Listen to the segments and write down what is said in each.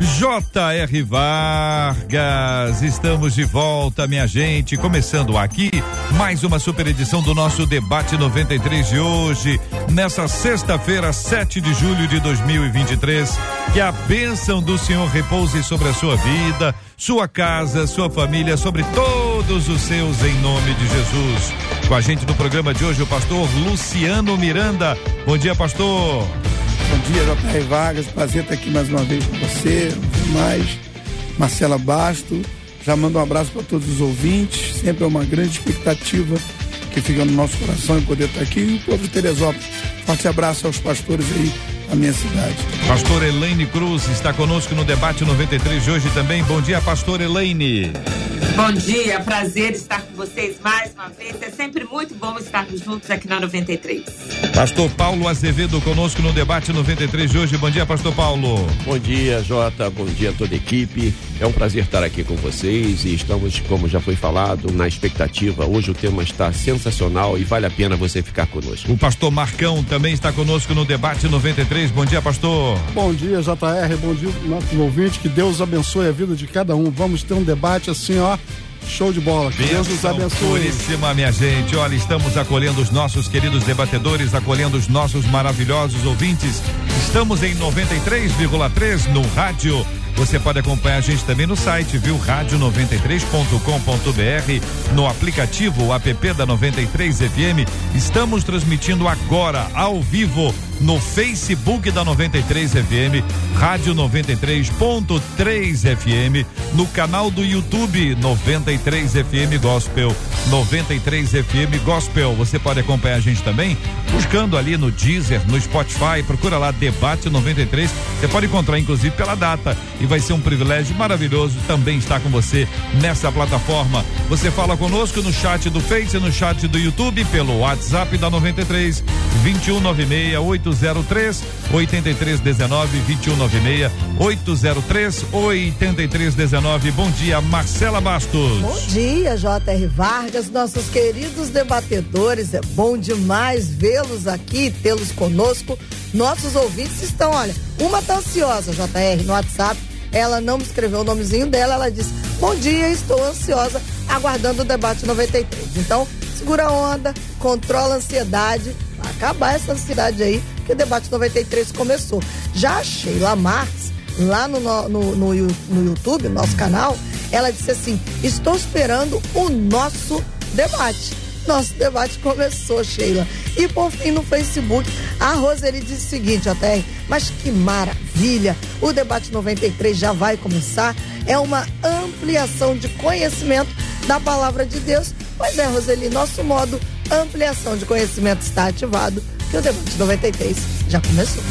J.R. Vargas, estamos de volta, minha gente. Começando aqui mais uma super edição do nosso Debate 93 de hoje, nessa sexta-feira, 7 de julho de 2023. Que a bênção do Senhor repouse sobre a sua vida, sua casa, sua família, sobre todos os seus, em nome de Jesus. Com a gente no programa de hoje, o pastor Luciano Miranda. Bom dia, pastor. Bom dia, J.R. Vargas. Prazer estar aqui mais uma vez com você. Mais Marcela Basto. Já mando um abraço para todos os ouvintes. Sempre é uma grande expectativa que fica no nosso coração em poder estar aqui. E o povo de Teresópolis. Forte abraço aos pastores aí da minha cidade. Pastor Elaine Cruz está conosco no debate 93 de hoje também. Bom dia, pastor Elaine. Bom dia, prazer estar com vocês mais uma vez. É sempre muito bom estarmos juntos aqui na 93. Pastor Paulo Azevedo conosco no debate 93 de hoje. Bom dia, Pastor Paulo. Bom dia, Jota. Bom dia a toda a equipe. É um prazer estar aqui com vocês e estamos, como já foi falado, na expectativa. Hoje o tema está sensacional e vale a pena você ficar conosco. O pastor Marcão também está conosco no debate 93. Bom dia, pastor. Bom dia, JR. Bom dia, nossos ouvintes. Que Deus abençoe a vida de cada um. Vamos ter um debate assim, ó Show de bola. Que Deus nos abençoe. Puríssima, minha gente. Olha, estamos acolhendo os nossos queridos debatedores, acolhendo os nossos maravilhosos ouvintes. Estamos em 93,3 no rádio. Você pode acompanhar a gente também no site, viu? Rádio93.com.br, no aplicativo app da 93 FM. Estamos transmitindo agora, ao vivo, no Facebook da 93 FM, Rádio 93.3 FM, no canal do YouTube 93 FM Gospel, 93 FM Gospel. Você pode acompanhar a gente também buscando ali no Deezer, no Spotify, procura lá Debate 93. Você pode encontrar inclusive pela data e vai ser um privilégio maravilhoso também estar com você nessa plataforma. Você fala conosco no chat do Face, no chat do YouTube, pelo WhatsApp da 93 2196 803 8319 2196 803 8319. Bom dia, Marcela Bastos. Bom dia, J.R. Vargas, nossos queridos debatedores. É bom demais vê-los aqui, tê-los conosco. Nossos ouvintes estão, olha, uma tá ansiosa, JR, no WhatsApp. Ela não me escreveu o nomezinho dela, ela disse: Bom dia, estou ansiosa, aguardando o debate 93. Então, segura a onda, controla a ansiedade, acabar essa ansiedade aí, que o debate 93 começou. Já a Sheila Marques, lá no, no, no, no YouTube, nosso canal, ela disse assim: Estou esperando o nosso debate. Nosso debate começou, Sheila. E por fim, no Facebook, a Roseli disse o seguinte, até, mas que maravilha! O debate 93 já vai começar. É uma ampliação de conhecimento da palavra de Deus. Pois é, Roseli, nosso modo ampliação de conhecimento está ativado, que o debate 93 já começou.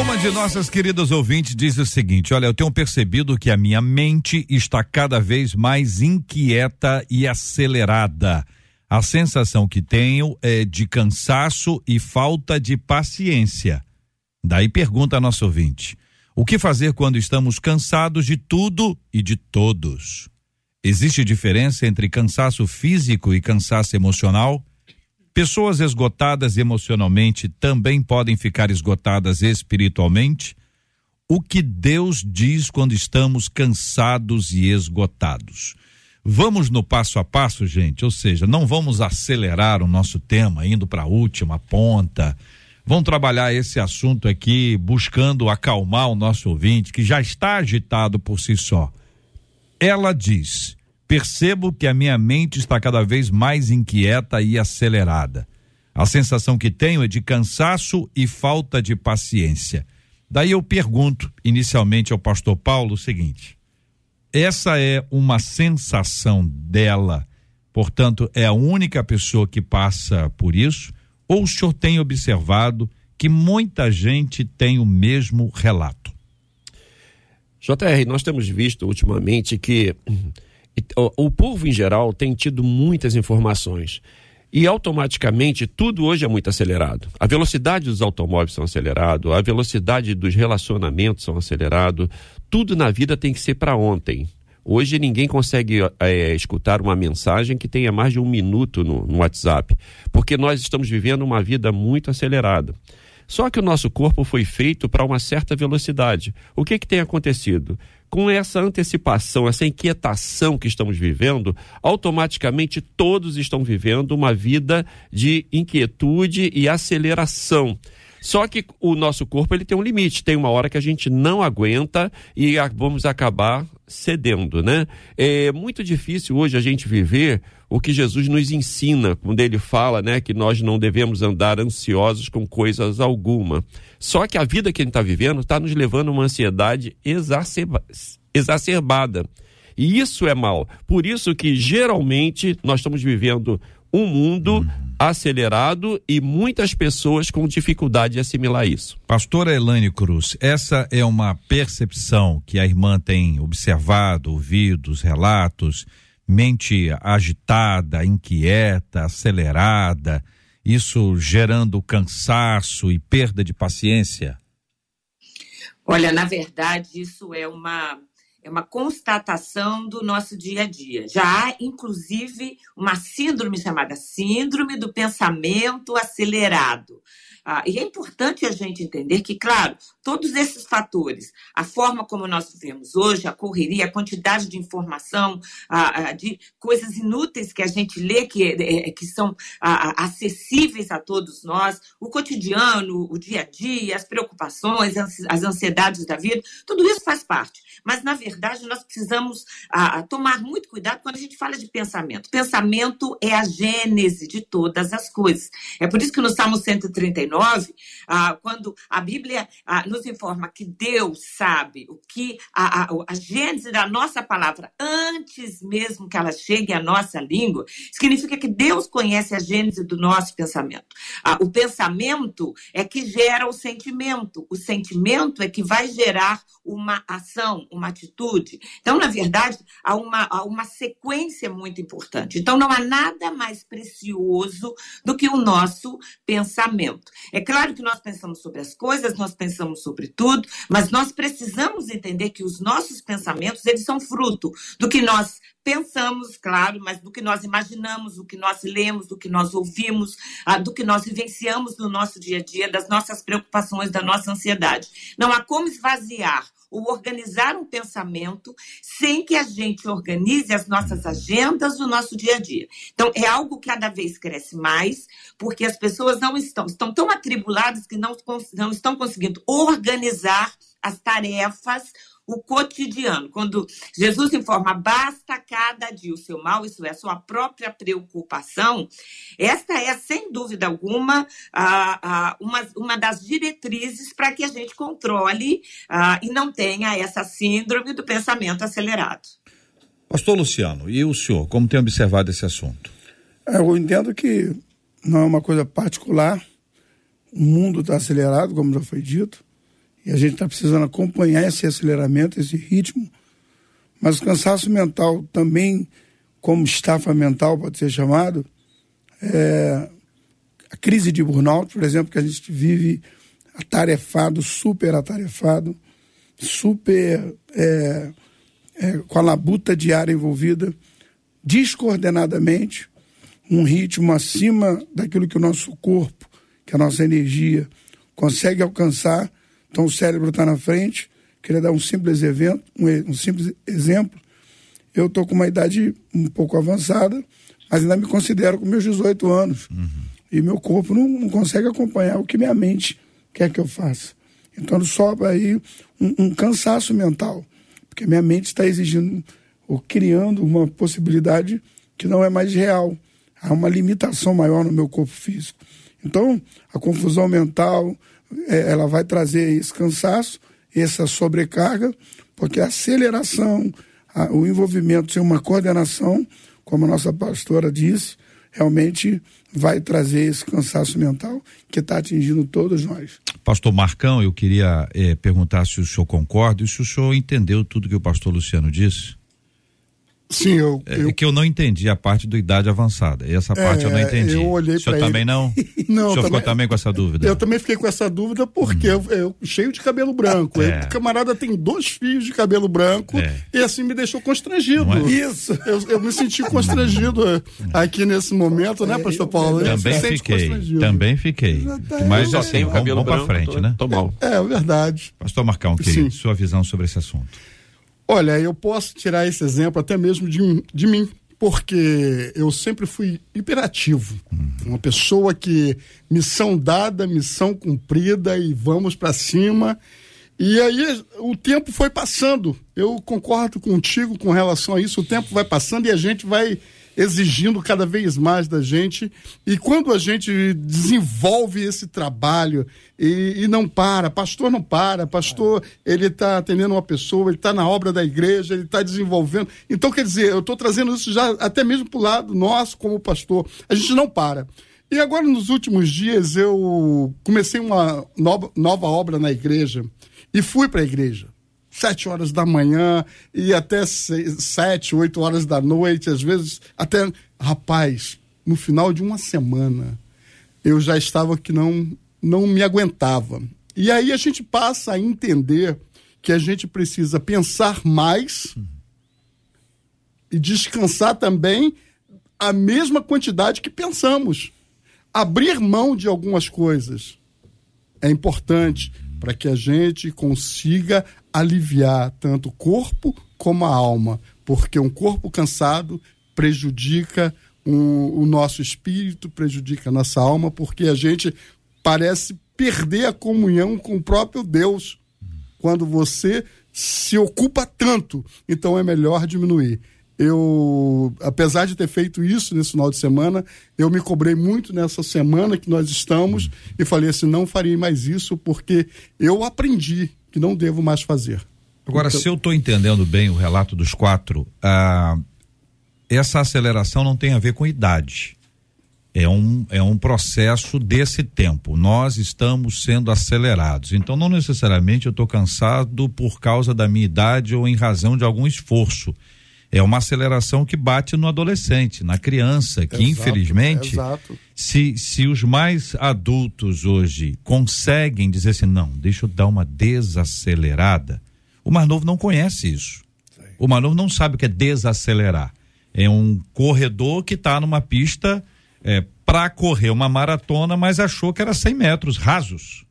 Uma de nossas queridas ouvintes diz o seguinte: Olha, eu tenho percebido que a minha mente está cada vez mais inquieta e acelerada. A sensação que tenho é de cansaço e falta de paciência. Daí pergunta a nosso ouvinte: O que fazer quando estamos cansados de tudo e de todos? Existe diferença entre cansaço físico e cansaço emocional? Pessoas esgotadas emocionalmente também podem ficar esgotadas espiritualmente? O que Deus diz quando estamos cansados e esgotados? Vamos no passo a passo, gente, ou seja, não vamos acelerar o nosso tema indo para a última ponta. Vamos trabalhar esse assunto aqui buscando acalmar o nosso ouvinte que já está agitado por si só. Ela diz: Percebo que a minha mente está cada vez mais inquieta e acelerada. A sensação que tenho é de cansaço e falta de paciência. Daí eu pergunto inicialmente ao pastor Paulo o seguinte: essa é uma sensação dela, portanto, é a única pessoa que passa por isso? Ou o senhor tem observado que muita gente tem o mesmo relato. JR, nós temos visto ultimamente que o, povo em geral tem tido muitas informações e automaticamente tudo hoje é muito acelerado. A velocidade dos automóveis são acelerados, a velocidade dos relacionamentos são acelerados, tudo na vida tem que ser para ontem. Hoje ninguém consegue é, escutar uma mensagem que tenha mais de um minuto no, no WhatsApp, porque nós estamos vivendo uma vida muito acelerada. Só que o nosso corpo foi feito para uma certa velocidade. O que, que tem acontecido? Com essa antecipação, essa inquietação que estamos vivendo, automaticamente todos estão vivendo uma vida de inquietude e aceleração. Só que o nosso corpo ele tem um limite, tem uma hora que a gente não aguenta e vamos acabar cedendo, né? É muito difícil hoje a gente viver o que Jesus nos ensina, quando ele fala, né, que nós não devemos andar ansiosos com coisas alguma. Só que a vida que ele está vivendo está nos levando a uma ansiedade exacerba exacerbada. E isso é mal. Por isso que geralmente nós estamos vivendo um mundo acelerado e muitas pessoas com dificuldade de assimilar isso. Pastora Elane Cruz, essa é uma percepção que a irmã tem observado, ouvido os relatos, mente agitada, inquieta, acelerada, isso gerando cansaço e perda de paciência? Olha, na verdade, isso é uma é uma constatação do nosso dia a dia. Já há, inclusive, uma síndrome chamada Síndrome do Pensamento Acelerado. Ah, e é importante a gente entender que, claro, todos esses fatores, a forma como nós vivemos hoje, a correria, a quantidade de informação, ah, ah, de coisas inúteis que a gente lê, que, é, é que são acessíveis a todos nós, o cotidiano, o dia a dia, as preocupações, as ansiedades da vida, tudo isso faz parte. Mas, na verdade, nós precisamos tomar muito cuidado quando a gente fala de pensamento. Pensamento é a gênese de todas as coisas. É por isso que no Salmo 139, 9, ah, quando a Bíblia ah, nos informa que Deus sabe o que a, a, a gênese da nossa palavra, antes mesmo que ela chegue à nossa língua, significa que Deus conhece a gênese do nosso pensamento. Ah, o pensamento é que gera o sentimento, o sentimento é que vai gerar uma ação, uma atitude. Então, na verdade, há uma, há uma sequência muito importante. Então, não há nada mais precioso do que o nosso pensamento. É claro que nós pensamos sobre as coisas, nós pensamos sobre tudo, mas nós precisamos entender que os nossos pensamentos, eles são fruto do que nós pensamos, claro, mas do que nós imaginamos, do que nós lemos, do que nós ouvimos, ah, do que nós vivenciamos no nosso dia a dia, das nossas preocupações, da nossa ansiedade. Não há como esvaziar ou organizar um pensamento sem que a gente organize as nossas agendas do nosso dia a dia. Então, é algo que cada vez cresce mais, porque as pessoas não estão, estão tão atribuladas que não, não estão conseguindo organizar as tarefas o cotidiano. Quando Jesus informa, basta cada dia o seu mal, isso é a sua própria preocupação, esta é, sem dúvida alguma, uma, uma das diretrizes para que a gente controle e não tenha essa síndrome do pensamento acelerado. Pastor Luciano, e o senhor, como tem observado esse assunto? É, eu entendo que não é uma coisa particular, o mundo está acelerado, como já foi dito, e a gente está precisando acompanhar esse aceleramento, esse ritmo. Mas o cansaço mental também, como estafa mental pode ser chamado, é a crise de burnout, por exemplo, que a gente vive atarefado, super atarefado, super é, é, com a labuta diária envolvida, descoordenadamente, um ritmo acima daquilo que o nosso corpo, que a nossa energia consegue alcançar então o cérebro está na frente. Queria dar um simples evento, um, um simples exemplo. Eu estou com uma idade um pouco avançada, mas ainda me considero com meus 18 anos. Uhum. E meu corpo não, não, consegue acompanhar o que minha mente quer que eu faça. Então sobra aí um, um cansaço mental, porque minha mente está exigindo ou criando uma possibilidade que não é mais real. Há uma limitação maior no meu corpo físico. Então, a confusão mental, ela vai trazer esse cansaço, essa sobrecarga, porque a aceleração, a, o envolvimento sem uma coordenação, como a nossa pastora disse, realmente vai trazer esse cansaço mental que está atingindo todos nós. Pastor Marcão, eu queria eh, perguntar se o senhor concorda e se o senhor entendeu tudo que o pastor Luciano disse. Sim, eu, É, eu que eu não entendi a parte do idade avançada. Essa parte eu não É, entendi. eu olhei o senhor pra também ele. não? Não, o senhor também- ficou também com essa dúvida? Eu também fiquei com essa dúvida porque eu, eu- cheio de cabelo branco. É. O camarada tem dois fios de cabelo branco É. e assim me deixou constrangido. É? Isso! Eu, eu me senti constrangido eh, aqui nesse momento, né, pastor Paulo? Também fiquei, também fiquei. Mas Só assim, tenho vamos, cabelo vamos pra branco, frente, tô, né? Tô mal. É, verdade. Pastor Marcão, querido, Sim. sua visão sobre esse assunto. Olha, eu posso tirar esse exemplo até mesmo de, de mim, porque eu sempre fui hiperativo. Uma pessoa que missão dada, missão cumprida e vamos para cima. E aí o tempo foi passando. Eu concordo contigo com relação a isso. O tempo vai passando e a gente vai exigindo cada vez mais da gente. E quando a gente desenvolve esse trabalho e, e não para, pastor não para, pastor ele está atendendo uma pessoa, ele está na obra da igreja, ele está desenvolvendo. Então, quer dizer, eu estou trazendo isso já até mesmo para o lado nosso como pastor. A gente não para. E agora, nos últimos dias, eu comecei uma nova, nova obra na igreja e fui para a igreja sete horas da manhã e até seis, sete, oito horas da noite, às vezes até. Rapaz, no final de uma semana, eu já estava que não, não me aguentava. E aí a gente passa a entender que a gente precisa pensar mais e descansar também a mesma quantidade que pensamos. Abrir mão de algumas coisas é importante para que a gente consiga aliviar tanto o corpo como a alma, porque um corpo cansado prejudica um, o nosso espírito, prejudica a nossa alma, porque a gente parece perder a comunhão com o próprio Deus quando você se ocupa tanto. Então é melhor diminuir. Eu, apesar de ter feito isso nesse final de semana, eu me cobrei muito nessa semana que nós estamos e falei assim: não farei mais isso porque eu aprendi que não devo mais fazer. Agora, Então- se eu estou entendendo bem o relato dos quatro, ah, essa aceleração não tem a ver com idade. É um, é um processo desse tempo. Nós estamos sendo acelerados. Então, não necessariamente eu estou cansado por causa da minha idade ou em razão de algum esforço. É uma aceleração que bate no adolescente, na criança, que Exato, infelizmente exato. se, se os mais adultos hoje conseguem dizer assim, não, deixa eu dar uma desacelerada, o mais novo não conhece isso. O mais novo não sabe o que é desacelerar. É um corredor que está numa pista é, para correr uma maratona, mas achou que era 100 metros rasos.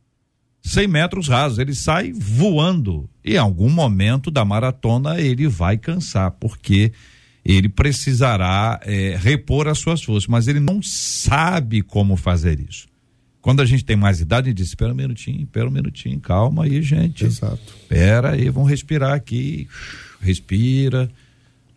100 metros rasos. Ele sai voando. E em algum momento da maratona ele vai cansar, porque ele precisará é, repor as suas forças, mas ele não sabe como fazer isso. Quando a gente tem mais idade, a gente diz: espera um minutinho, espera um minutinho, calma aí, gente. Exato. Espera aí, vamos respirar aqui. Respira,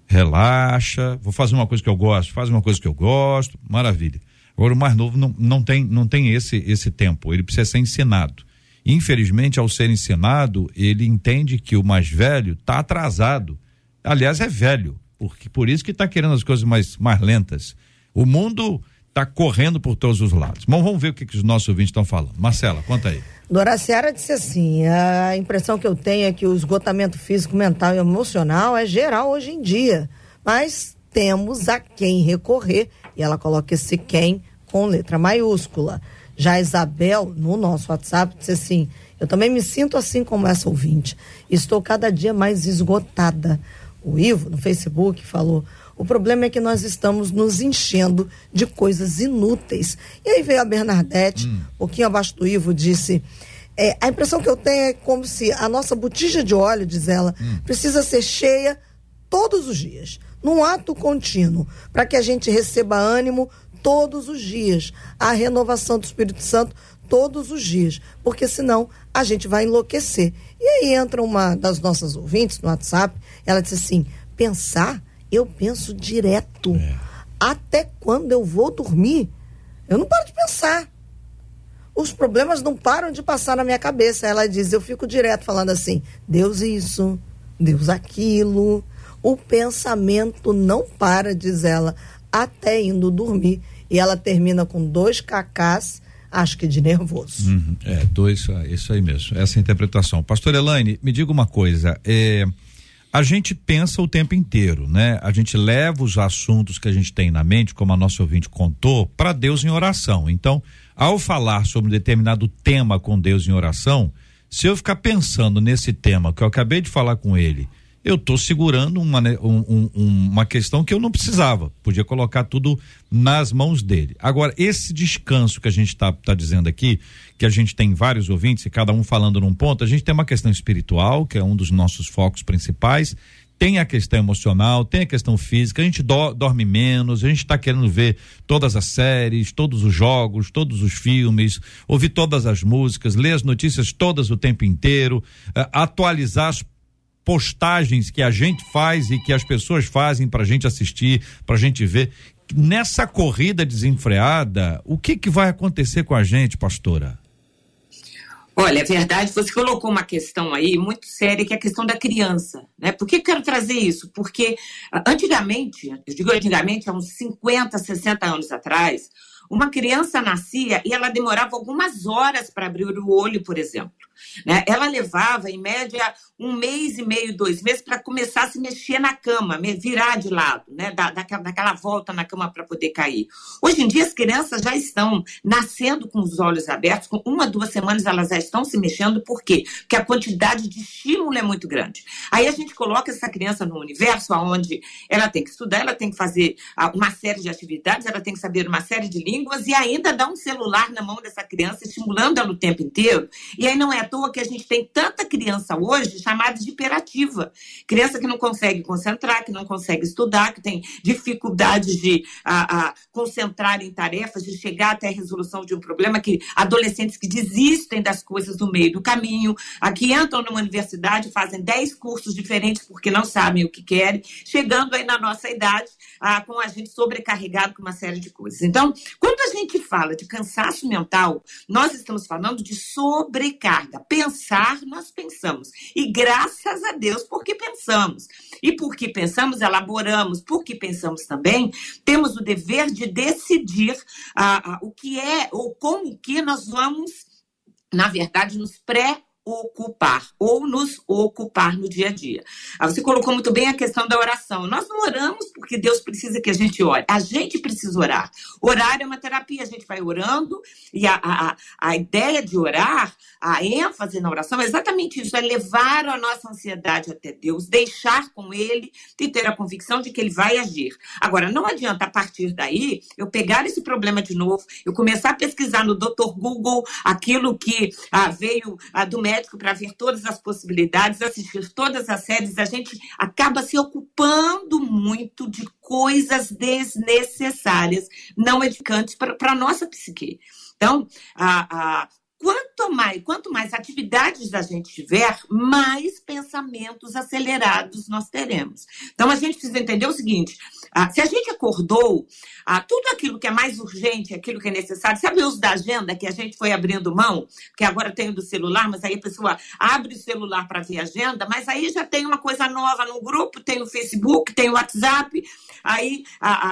relaxa. Vou fazer uma coisa que eu gosto, faz uma coisa que eu gosto, maravilha. Agora o mais novo não, não tem, não tem esse, esse tempo, ele precisa ser ensinado. Infelizmente, ao ser ensinado, ele entende que o mais velho está atrasado. Aliás, é velho, porque por isso que está querendo as coisas mais, mais lentas. O mundo está correndo por todos os lados. Mas vamos ver o que, que os nossos ouvintes estão falando. Marcela, conta aí. Dora Seara disse assim: a impressão que eu tenho é que o esgotamento físico, mental e emocional é geral hoje em dia. Mas temos a quem recorrer. E ela coloca esse quem com letra maiúscula. Já a Isabel, no nosso WhatsApp, disse assim: Eu também me sinto assim como essa ouvinte. Estou cada dia mais esgotada. O Ivo, no Facebook, falou: o problema é que nós estamos nos enchendo de coisas inúteis. E aí veio a Bernadette, um pouquinho abaixo do Ivo, disse. é, a impressão que eu tenho é como se a nossa botija de óleo, diz ela, precisa ser cheia todos os dias, num ato contínuo, para que a gente receba ânimo todos os dias, a renovação do Espírito Santo todos os dias, porque senão a gente vai enlouquecer. E aí entra uma das nossas ouvintes no WhatsApp, ela disse assim: pensar, eu penso direto. Até quando eu vou dormir, eu não paro de pensar. Os problemas não param de passar na minha cabeça. Ela diz, eu fico direto falando assim: Deus isso, Deus aquilo. O pensamento não para, diz ela, até indo dormir. E ela termina com dois cacás, acho que de nervoso. Uhum, é, dois, é isso aí mesmo, essa é interpretação. Pastor Elaine, me diga uma coisa, é, a gente pensa o tempo inteiro, né? A gente leva os assuntos que a gente tem na mente, como a nossa ouvinte contou, para Deus em oração. Então, ao falar sobre um determinado tema com Deus em oração, se eu ficar pensando nesse tema que eu acabei de falar com ele, eu estou segurando uma, um, um, uma questão que eu não precisava. Podia colocar tudo nas mãos dele. Agora, esse descanso que a gente está tá dizendo aqui, que a gente tem vários ouvintes e cada um falando num ponto, a gente tem uma questão espiritual, que é um dos nossos focos principais. Tem a questão emocional, tem a questão física, a gente do, dorme menos, a gente está querendo ver todas as séries, todos os jogos, todos os filmes, ouvir todas as músicas, ler as notícias todas o tempo inteiro, uh, atualizar as postagens que a gente faz e que as pessoas fazem para a gente assistir, para a gente ver. Nessa corrida desenfreada, o que, que vai acontecer com a gente, pastora? Olha, é verdade, você colocou uma questão aí muito séria, que é a questão da criança. Né? Por que eu quero trazer isso? Porque ah, antigamente, eu digo antigamente, há uns 50, 60 anos atrás, uma criança nascia e ela demorava algumas horas para abrir o olho, por exemplo. Né? Ela levava, em média, um mês e meio, dois meses, para começar a se mexer na cama, virar de lado, né? Da, daquela, daquela volta na cama para poder cair. Hoje em dia, as crianças já estão nascendo com os olhos abertos, com uma, duas semanas elas já estão se mexendo, por quê? Porque a quantidade de estímulo é muito grande. Aí a gente coloca essa criança no universo onde ela tem que estudar, ela tem que fazer ah, uma série de atividades, ela tem que saber uma série de línguas e ainda dá um celular na mão dessa criança, estimulando ela o tempo inteiro. E aí não é toa que a gente tem tanta criança hoje chamada de hiperativa. Criança que não consegue concentrar, que não consegue estudar, que tem dificuldade de a, a, concentrar em tarefas, de chegar até a resolução de um problema, que adolescentes que desistem das coisas no meio do caminho, aqui entram numa universidade, fazem 10 cursos diferentes porque não sabem o que querem, chegando aí na nossa idade, ah, com a gente sobrecarregado com uma série de coisas. Então, quando a gente fala de cansaço mental, nós estamos falando de sobrecarga. Pensar, nós pensamos. E graças a Deus, porque pensamos. E porque pensamos, elaboramos. Porque pensamos também, temos o dever de decidir ah, ah, o que é ou como que nós vamos, na verdade, nos pré ocupar ou nos ocupar no dia a dia. Ah, você colocou muito bem a questão da oração. Nós não oramos porque Deus precisa que a gente ore. A gente precisa orar. Orar é uma terapia. A gente vai orando e a, a, a ideia de orar, a ênfase na oração é exatamente isso: é levar a nossa ansiedade até Deus, deixar com Ele e ter a convicção de que Ele vai agir. Agora, não adianta a partir daí eu pegar esse problema de novo, eu começar a pesquisar no Dr. Google aquilo que ah, veio ah, do médico médico para ver todas as possibilidades, assistir todas as séries, a gente acaba se ocupando muito de coisas desnecessárias, não edificantes para a nossa psique. Então, a, a, quanto mais, quanto mais atividades a gente tiver, mais pensamentos acelerados nós teremos. Então a gente precisa entender o seguinte: ah, se a gente acordou, ah, tudo aquilo que é mais urgente, aquilo que é necessário, sabe o uso da agenda que a gente foi abrindo mão, que agora tem do celular, mas aí a pessoa abre o celular para ver a agenda, mas aí já tem uma coisa nova no grupo, tem o Facebook, tem o WhatsApp, aí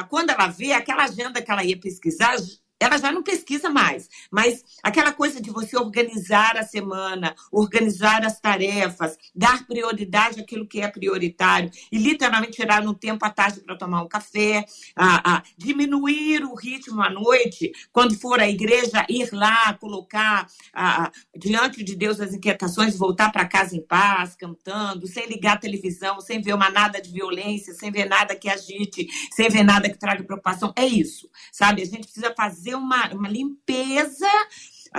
quando ela vê aquela agenda que ela ia pesquisar, ela já não pesquisa mais, mas aquela coisa de você organizar a semana, organizar as tarefas, dar prioridade àquilo que é prioritário e literalmente tirar um tempo à tarde para tomar um café, a, a, diminuir o ritmo à noite, quando for à igreja, ir lá, colocar a, diante de Deus as inquietações, voltar para casa em paz, cantando, sem ligar a televisão, sem ver uma nada de violência, sem ver nada que agite, sem ver nada que traga preocupação. É isso, sabe? A gente precisa fazer fazer uma, uma limpeza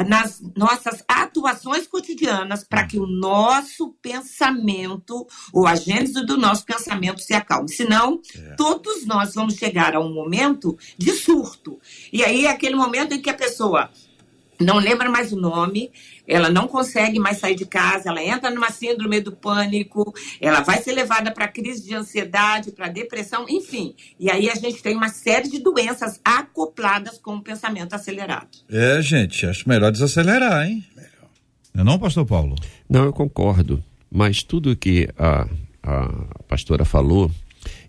nas nossas atuações cotidianas para que o nosso pensamento, ou a gênese do nosso pensamento se acalme. Senão, é. todos nós vamos chegar a um momento de surto. E aí é aquele momento em que a pessoa não lembra mais o nome, ela não consegue mais sair de casa, ela entra numa síndrome do pânico, ela vai ser levada para crise de ansiedade, para depressão, enfim. E aí a gente tem uma série de doenças acopladas com o pensamento acelerado. É, gente, acho melhor desacelerar, hein? Não é não, pastor Paulo? Não, eu concordo. Mas tudo que a, a pastora falou,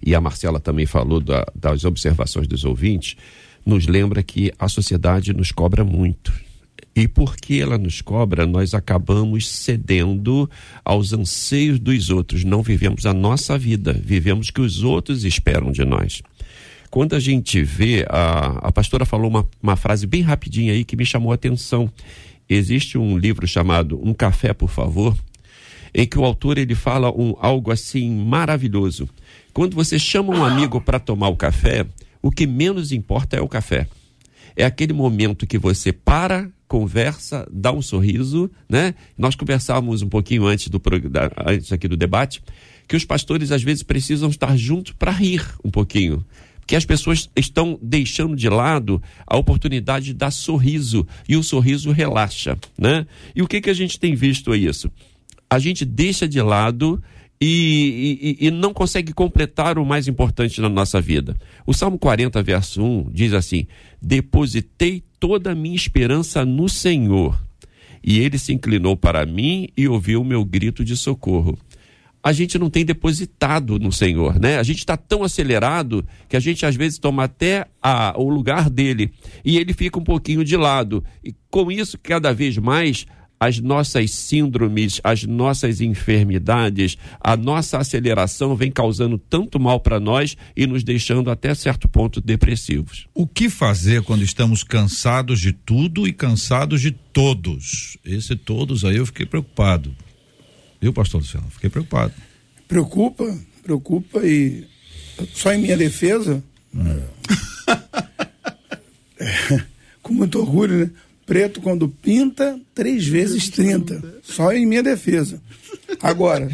e a Marcela também falou da, das observações dos ouvintes, nos lembra que a sociedade nos cobra muito. E porque ela nos cobra, nós acabamos cedendo aos anseios dos outros. Não vivemos a nossa vida, vivemos o que os outros esperam de nós. Quando a gente vê, a, a pastora falou uma, uma frase bem rapidinha aí que me chamou a atenção. Existe um livro chamado Um Café, por favor, em que o autor ele fala um, algo assim maravilhoso. Quando você chama um amigo para tomar o café, o que menos importa é o café. É aquele momento que você para, conversa, dá um sorriso, né? Nós conversávamos um pouquinho antes do antes aqui do debate que os pastores às vezes precisam estar juntos para rir um pouquinho, porque as pessoas estão deixando de lado a oportunidade de dar sorriso e o sorriso relaxa, né? E o que que a gente tem visto é isso? A gente deixa de lado e, e, e, não consegue completar o mais importante na nossa vida. O Salmo 40, verso 1 diz assim: Depositei toda a minha esperança no Senhor, e ele se inclinou para mim e ouviu o meu grito de socorro. A gente não tem depositado no Senhor, né? A gente está tão acelerado que a gente às vezes toma até a, o lugar dele e ele fica um pouquinho de lado. E com isso, cada vez mais as nossas síndromes, as nossas enfermidades, a nossa aceleração vem causando tanto mal para nós e nos deixando até certo ponto depressivos. O que fazer quando estamos cansados de tudo e cansados de todos? Esse todos aí eu fiquei preocupado. Viu, pastor Luciano? Fiquei preocupado. Preocupa, preocupa e só em minha defesa. É. com muito orgulho, né? Preto quando pinta, três vezes trinta. Só em minha defesa. Agora,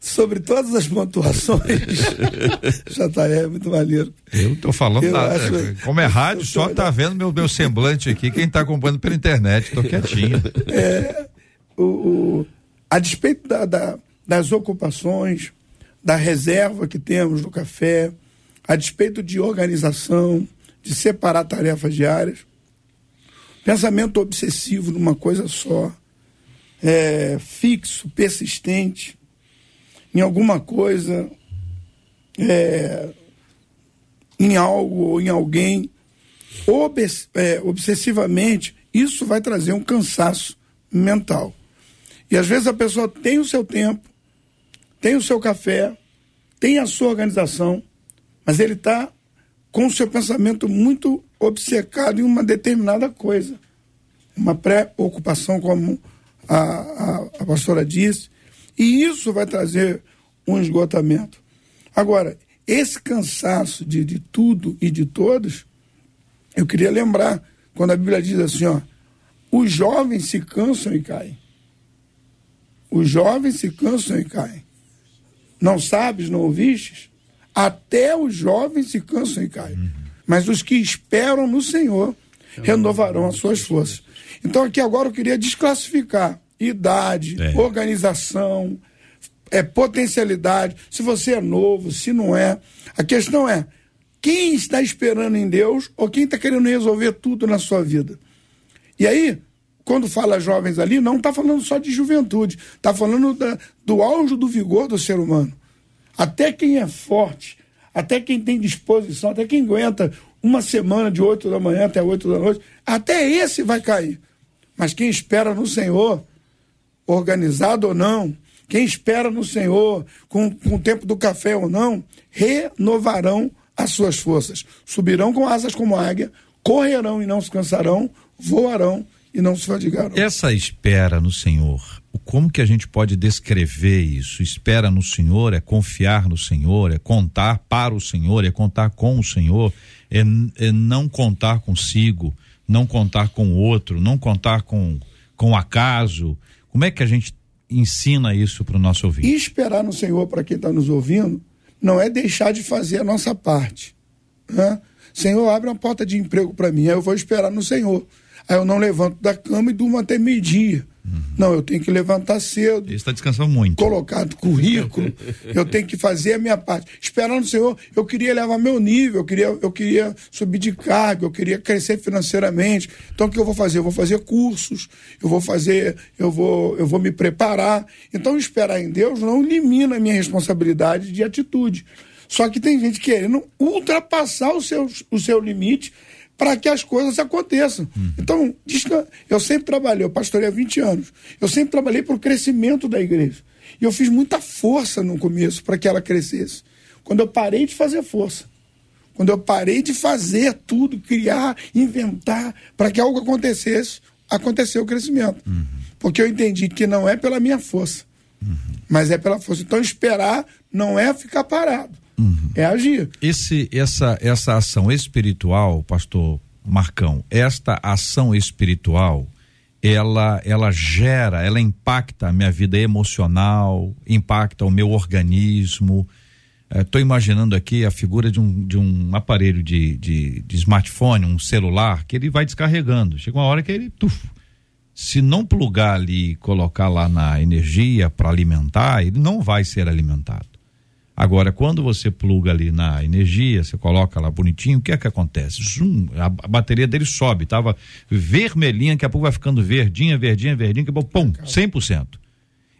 sobre todas as pontuações, já tá é muito maneiro. Eu tô falando eu nada. Acho, Como é rádio, só tá vendo meu, meu semblante aqui. Quem tá acompanhando pela internet, tô quietinho. É, o, o a despeito da, da, das ocupações, da reserva que temos no café, a despeito de organização, de separar tarefas diárias, pensamento obsessivo numa coisa só, é, fixo, persistente, em alguma coisa, é, em algo ou em alguém, obs, é, obsessivamente, isso vai trazer um cansaço mental. E às vezes a pessoa tem o seu tempo, tem o seu café, tem a sua organização, mas ele está com o seu pensamento muito obcecado em uma determinada coisa. Uma preocupação, como a, a, a pastora disse, e isso vai trazer um esgotamento. Agora, esse cansaço de, de tudo e de todos, eu queria lembrar, quando a Bíblia diz assim, ó, os jovens se cansam e caem. Os jovens se cansam e caem. Não sabes, não ouvistes? Até os jovens se cansam e caem. Uhum. Mas os que esperam no Senhor renovarão as suas forças. Então, aqui agora eu queria desclassificar idade, é. organização, é, potencialidade, se você é novo, se não é. A questão é quem está esperando em Deus ou quem está querendo resolver tudo na sua vida. E aí, quando fala jovens ali, não está falando só de juventude, está falando da, do auge do vigor do ser humano. Até quem é forte, até quem tem disposição, até quem aguenta uma semana de 8 da manhã até 8 da noite, até esse vai cair. Mas quem espera no Senhor, organizado ou não, quem espera no Senhor, com, com o tempo do café ou não, renovarão as suas forças. Subirão com asas como águia, correrão e não se cansarão, voarão e não se fadigarão. Essa espera no Senhor, como que a gente pode descrever isso? Espera no Senhor, é confiar no Senhor, é contar para o Senhor, é contar com o Senhor, é, é não contar consigo, não contar com o outro, não contar com com o acaso. Como é que a gente ensina isso para o nosso ouvinte? E esperar no Senhor para quem está nos ouvindo não é deixar de fazer a nossa parte. Né? Senhor, abre uma porta de emprego para mim, aí eu vou esperar no Senhor. Aí eu não levanto da cama e durmo até meio-dia. Uhum. Não, eu tenho que levantar cedo. Está descansando muito. Colocar currículo. eu tenho que fazer a minha parte. Esperando o Senhor, eu queria levar meu nível, eu queria, eu queria subir de cargo, eu queria crescer financeiramente. Então o que eu vou fazer? Eu vou fazer cursos, eu vou fazer, eu vou, eu vou me preparar. Então esperar em Deus não elimina a minha responsabilidade de atitude. Só que tem gente querendo ultrapassar o seu, o seu limite para que as coisas aconteçam. Uhum. Então, eu sempre trabalhei, eu pastorei há 20 anos, eu sempre trabalhei para o crescimento da igreja. E eu fiz muita força no começo para que ela crescesse. Quando eu parei de fazer força, quando eu parei de fazer tudo, criar, inventar, para que algo acontecesse, aconteceu o crescimento. Uhum. Porque eu entendi que não é pela minha força, uhum. mas é pela força. Então, esperar não é ficar parado, uhum. é agir. Esse, essa, essa ação espiritual, pastor Marcão, esta ação espiritual, ela, ela gera, ela impacta a minha vida emocional, impacta o meu organismo. Estou é, imaginando aqui a figura de um, de um aparelho de, de, de, smartphone, um celular, que ele vai descarregando. Chega uma hora que ele. Tuf, se não plugar ali e colocar lá na energia para alimentar, ele não vai ser alimentado. Agora, quando você pluga ali na energia, você coloca lá bonitinho, o que é que acontece? Zoom, a, a bateria dele sobe, tava vermelhinha, daqui a pouco vai ficando verdinha, verdinha, verdinha, que pum, 100%.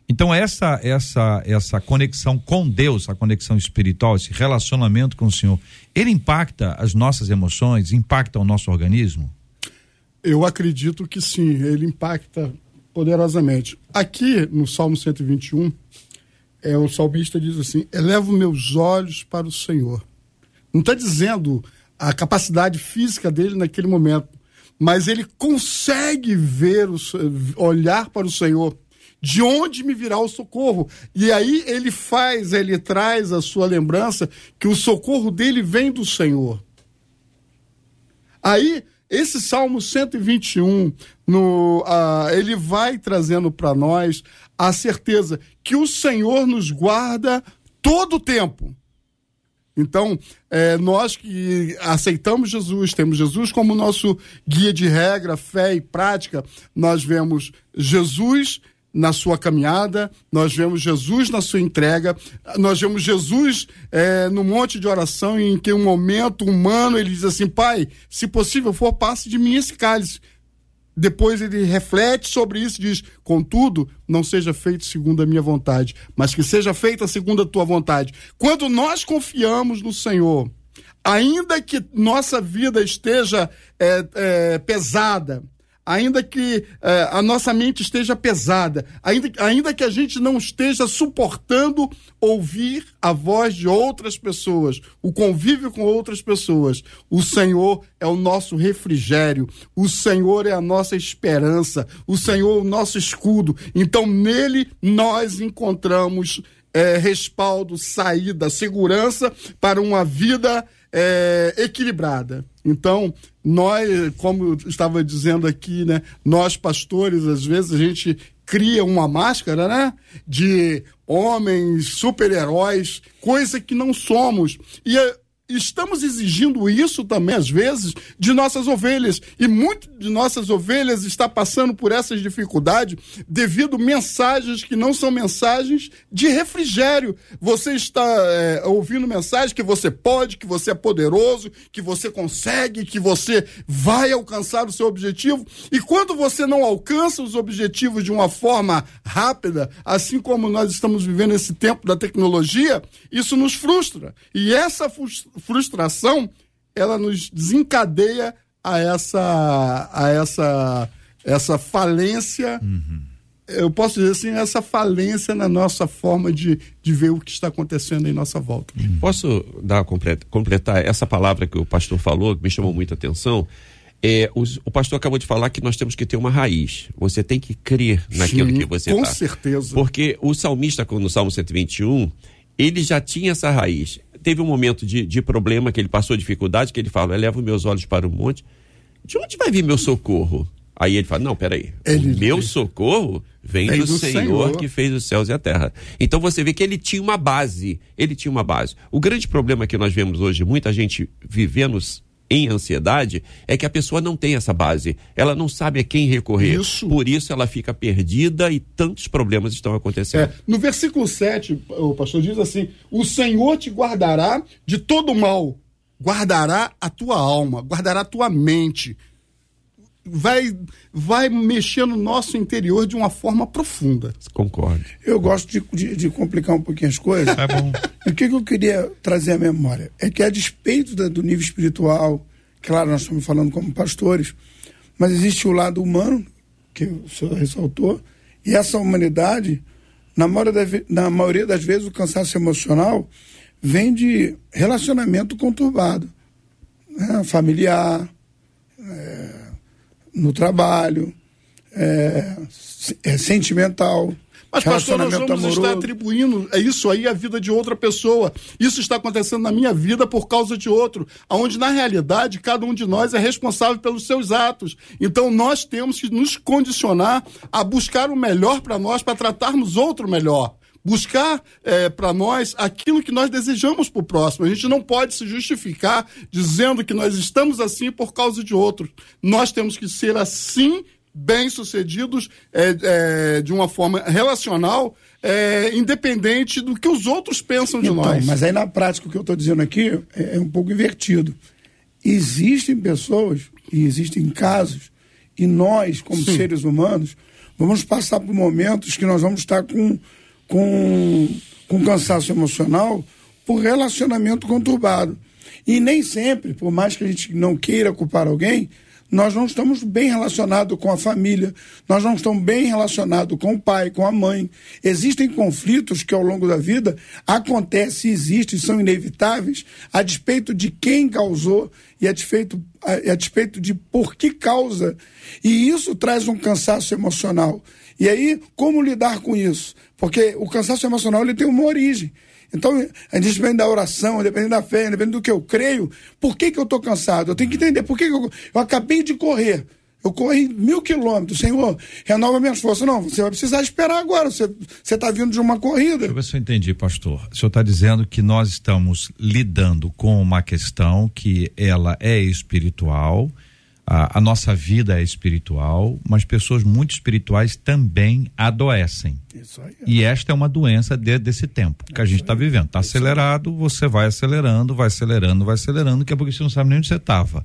Então essa essa essa conexão com Deus, a conexão espiritual, esse relacionamento com o Senhor, ele impacta as nossas emoções, impacta o nosso organismo? Eu acredito que sim, ele impacta poderosamente. Aqui no Salmo 121, é, o salmista diz assim: elevo meus olhos para o Senhor. Não está dizendo a capacidade física dele naquele momento, mas ele consegue ver, o, olhar para o Senhor. De onde me virá o socorro? E aí ele faz, ele traz a sua lembrança que o socorro dele vem do Senhor. Aí esse Salmo 121, no, uh, ele vai trazendo para nós a certeza que o Senhor nos guarda todo o tempo. Então, é, nós que aceitamos Jesus, temos Jesus como nosso guia de regra, fé e prática, nós vemos Jesus na sua caminhada, nós vemos Jesus na sua entrega, nós vemos Jesus é, no monte de oração em que um momento humano ele diz assim, Pai, se possível for, passe de mim esse cálice. Depois ele reflete sobre isso e diz: Contudo, não seja feito segundo a minha vontade, mas que seja feita segundo a tua vontade. Quando nós confiamos no Senhor, ainda que nossa vida esteja é, é, pesada, ainda que eh, a nossa mente esteja pesada, ainda, ainda que a gente não esteja suportando ouvir a voz de outras pessoas, o convívio com outras pessoas, o Senhor é o nosso refrigério, o Senhor é a nossa esperança, o Senhor é o nosso escudo. Então, nele nós encontramos eh, respaldo, saída, segurança para uma vida eh, equilibrada. Então, nós, como estava dizendo aqui, né, nós pastores, às vezes a gente cria uma máscara, né, de homens super-heróis, coisa que não somos. E estamos exigindo isso também, às vezes, de nossas ovelhas. E muito de nossas ovelhas está passando por essas dificuldades devido mensagens que não são mensagens de refrigério. Você está é, ouvindo mensagens que você pode, que você é poderoso, que você consegue, que você vai alcançar o seu objetivo. E quando você não alcança os objetivos de uma forma rápida, assim como nós estamos vivendo esse tempo da tecnologia, isso nos frustra. E essa frustração frustração ela nos desencadeia a essa a essa essa falência uhum. eu posso dizer assim essa falência na nossa forma de, de ver o que está acontecendo em nossa volta uhum. posso dar completar essa palavra que o pastor falou que me chamou muita atenção é, os, o pastor acabou de falar que nós temos que ter uma raiz. Você tem que crer naquilo Sim, que você Com tá. certeza. Porque o salmista, no Salmo 121, ele já tinha essa raiz teve um momento de, de problema, que ele passou dificuldade, que ele fala, eleva meus olhos para o monte. De onde vai vir meu socorro? Aí ele fala, não, peraí, ele, o meu socorro vem, vem do, do Senhor, Senhor, que fez os céus e a terra. Então você vê que ele tinha uma base, ele tinha uma base. O grande problema que nós vemos hoje, muita gente vivendo em ansiedade é que a pessoa não tem essa base. Ela não sabe a quem recorrer. Isso. Por isso ela fica perdida e tantos problemas estão acontecendo. É, no versículo 7, o pastor diz assim: O Senhor te guardará de todo mal, guardará a tua alma, guardará a tua mente. Vai, vai mexer no nosso interior de uma forma profunda. Concordo. Eu gosto de, de, de complicar um pouquinho as coisas. É bom. E o que, que eu queria trazer à memória? É que, a despeito da, do nível espiritual, claro, nós estamos falando como pastores, mas existe o lado humano, que o senhor ressaltou, e essa humanidade, na maioria, das, na maioria das vezes, o cansaço emocional vem de relacionamento conturbado, né? familiar, é, no trabalho, é, é sentimental. Mas, pastor, nós vamos amoroso. estar atribuindo isso aí à vida de outra pessoa. Isso está acontecendo na minha vida por causa de outro. Onde, na realidade, cada um de nós é responsável pelos seus atos. Então, nós temos que nos condicionar a buscar o melhor para nós, para tratarmos outro melhor buscar é, para nós aquilo que nós desejamos para o próximo. A gente não pode se justificar dizendo que nós estamos assim por causa de outros. Nós temos que ser assim bem-sucedidos é, é, de uma forma relacional, independente do que os outros pensam de então, nós. Mas aí na prática o que eu estou dizendo aqui é, é, um pouco invertido. Existem pessoas e existem casos, e nós, como Sim. seres humanos, vamos passar por momentos que nós vamos estar com, com, com cansaço emocional por relacionamento conturbado. E nem sempre, por mais que a gente não queira culpar alguém, nós não estamos bem relacionados com a família, nós não estamos bem relacionados com o pai, com a mãe. Existem conflitos que ao longo da vida acontecem, existem, são inevitáveis, a despeito de quem causou e a despeito, a, a despeito de por que causa. E isso traz um cansaço emocional. E aí, como lidar com isso? Porque o cansaço emocional ele tem uma origem. Então, independente da oração, independente da fé, independente do que eu creio, por que, que eu estou cansado? Eu tenho que entender por que, que eu, eu acabei de correr. Eu corri mil quilômetros, Senhor, renova minhas forças. Não, você vai precisar esperar agora. Você está vindo de uma corrida. Deixa eu ver se eu entendi, pastor. O senhor está dizendo que nós estamos lidando com uma questão que ela é espiritual a, a, nossa vida é espiritual, mas pessoas muito espirituais também adoecem. E esta é uma doença de, desse tempo que a gente está vivendo. Está acelerado, você vai acelerando, vai acelerando, vai acelerando, daqui a pouco você não sabe nem onde você estava.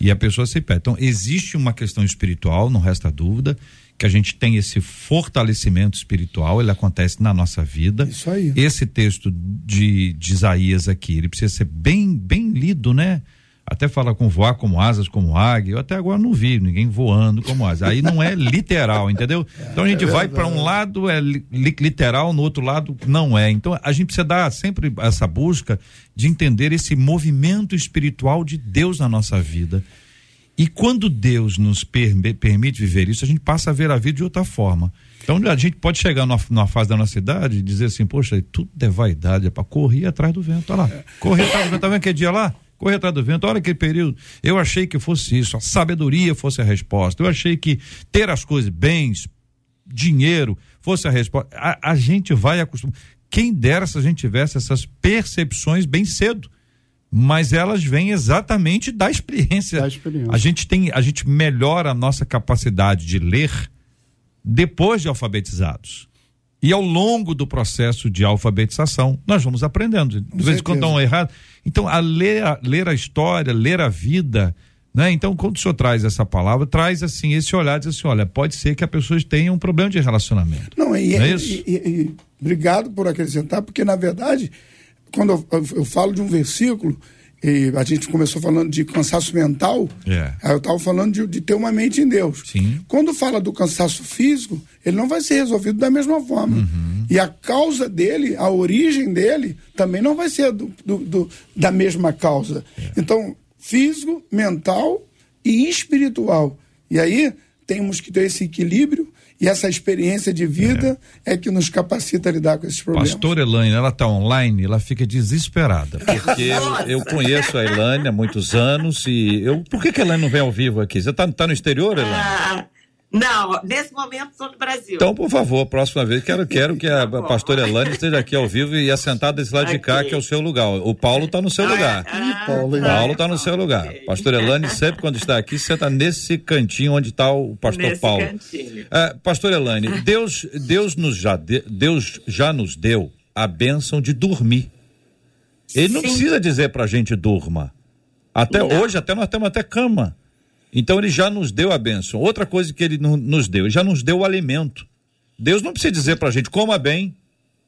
E a pessoa se perde. Então, existe uma questão espiritual, não resta dúvida, que a gente tem esse fortalecimento espiritual, ele acontece na nossa vida. Isso aí. Esse texto de, de Isaías aqui, ele precisa ser bem, bem lido, né? Até fala com voar como asas, como águia. Eu até agora não vi ninguém voando como asas. Aí não é literal, entendeu? Então a gente é vai para um lado é li, literal, no outro lado não é. Então a gente precisa dar sempre essa busca de entender esse movimento espiritual de Deus na nossa vida. E quando Deus nos permite viver isso, a gente passa a ver a vida de outra forma. Então a gente pode chegar numa, numa fase da nossa idade e dizer assim, poxa, tudo é vaidade, é para correr atrás do vento. Olha lá, correr atrás do vento, tá vendo que dia lá? Correr atrás do vento. Olha aquele período. Eu achei que fosse isso, a sabedoria fosse a resposta. Eu achei que ter as coisas, bens, dinheiro, fosse a resposta. A, a gente vai acostumar. Quem dera se a gente tivesse essas percepções bem cedo. Mas elas vêm exatamente da experiência. Da experiência. A gente tem, a gente melhora a nossa capacidade de ler depois de alfabetizados. E ao longo do processo de alfabetização, nós vamos aprendendo. De vez em quando dá um errado. Então, a ler, a ler a história, ler a vida, né? Então, quando o senhor traz essa palavra, traz assim, esse olhar, diz assim, olha, pode ser que a pessoa tenha um problema de relacionamento. Não, e, não é isso? E, e, e, obrigado por acrescentar, porque na verdade, quando eu, eu falo de um versículo, e a gente começou falando de cansaço mental, é. aí eu estava falando de, de, ter uma mente em Deus. Sim. Quando fala do cansaço físico, ele não vai ser resolvido da mesma forma. Uhum. E a causa dele, a origem dele, também não vai ser do, do, do da mesma causa. É. Então, físico, mental e espiritual. E aí temos que ter esse equilíbrio e essa experiência de vida é, é que nos capacita a lidar com esses problemas. Pastor Elaine, ela está online, ela fica desesperada, porque eu, eu, conheço a Elaine há muitos anos e eu, por que que a Elaine não vem ao vivo aqui? Você está tá no exterior, Elaine? Ah, não, nesse momento estou no Brasil. Então, por favor, próxima vez, quero, quero que a tá pastora Elane esteja aqui ao vivo e assentada desse lado aqui. de cá, que é o seu lugar. O Paulo está no seu ah, lugar. Ah, Paulo Paulo está no seu lugar. Okay. Pastora Elane, sempre quando está aqui, senta nesse cantinho onde está o pastor nesse Paulo. Cantinho. É, pastor Elane, Deus, Deus, nos já de, Deus já nos deu a bênção de dormir. Ele não Sim. precisa dizer para a gente durma. Até não. hoje, até nós temos até cama. Então ele já nos deu a bênção. Outra coisa que ele nos deu, ele já nos deu o alimento. Deus não precisa dizer para a gente coma bem,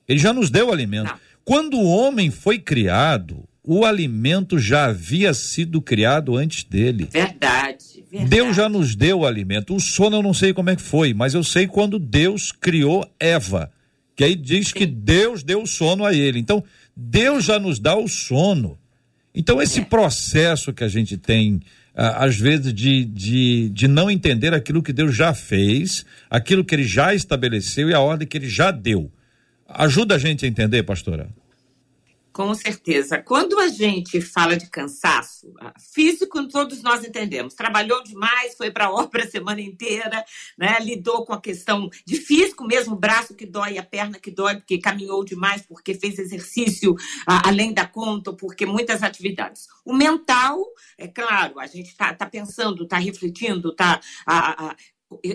ele já nos deu o alimento. Não. Quando o homem foi criado, o alimento já havia sido criado antes dele. Verdade, verdade. Deus já nos deu o alimento. O sono eu não sei como é que foi, mas eu sei quando Deus criou Eva. Que aí diz Sim. que Deus deu o sono a ele. Então, Deus já nos dá o sono. Então, esse é. processo que a gente tem, às vezes, de, de, de não entender aquilo que Deus já fez, aquilo que ele já estabeleceu e a ordem que ele já deu. Ajuda a gente a entender, pastora? Com certeza. Quando a gente fala de cansaço, físico todos nós entendemos. Trabalhou demais, foi para a obra a semana inteira, né? lidou com a questão de físico mesmo, o braço que dói, a perna que dói, porque caminhou demais, porque fez exercício além da conta, porque muitas atividades. O mental, é claro, a gente está tá pensando, está refletindo, está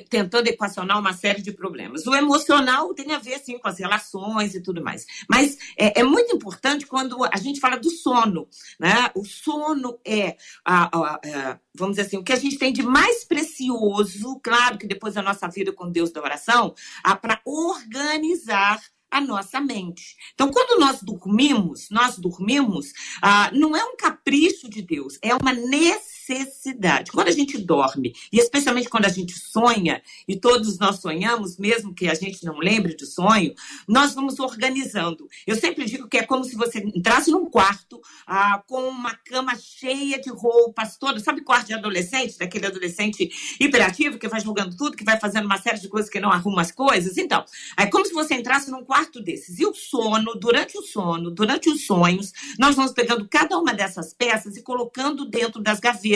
tentando equacionar uma série de problemas. O emocional tem a ver, sim, com as relações e tudo mais. Mas é, é muito importante quando a gente fala do sono. Né? O sono é, a, a, a, vamos dizer assim, o que a gente tem de mais precioso, claro que depois da nossa vida com Deus da oração, para organizar a nossa mente. Então, quando nós dormimos, nós dormimos, ah, não é um capricho de Deus, é uma necessidade necessidade. Quando a gente dorme, e especialmente quando a gente sonha, e todos nós sonhamos, mesmo que a gente não lembre do sonho, nós vamos organizando. Eu sempre digo que é como se você entrasse num quarto ah, com uma cama cheia de roupas todas. Sabe quarto de adolescente? Daquele adolescente hiperativo que vai jogando tudo, que vai fazendo uma série de coisas que não arruma as coisas? Então, é como se você entrasse num quarto desses. E o sono, durante o sono, durante os sonhos, nós vamos pegando cada uma dessas peças e colocando dentro das gavetas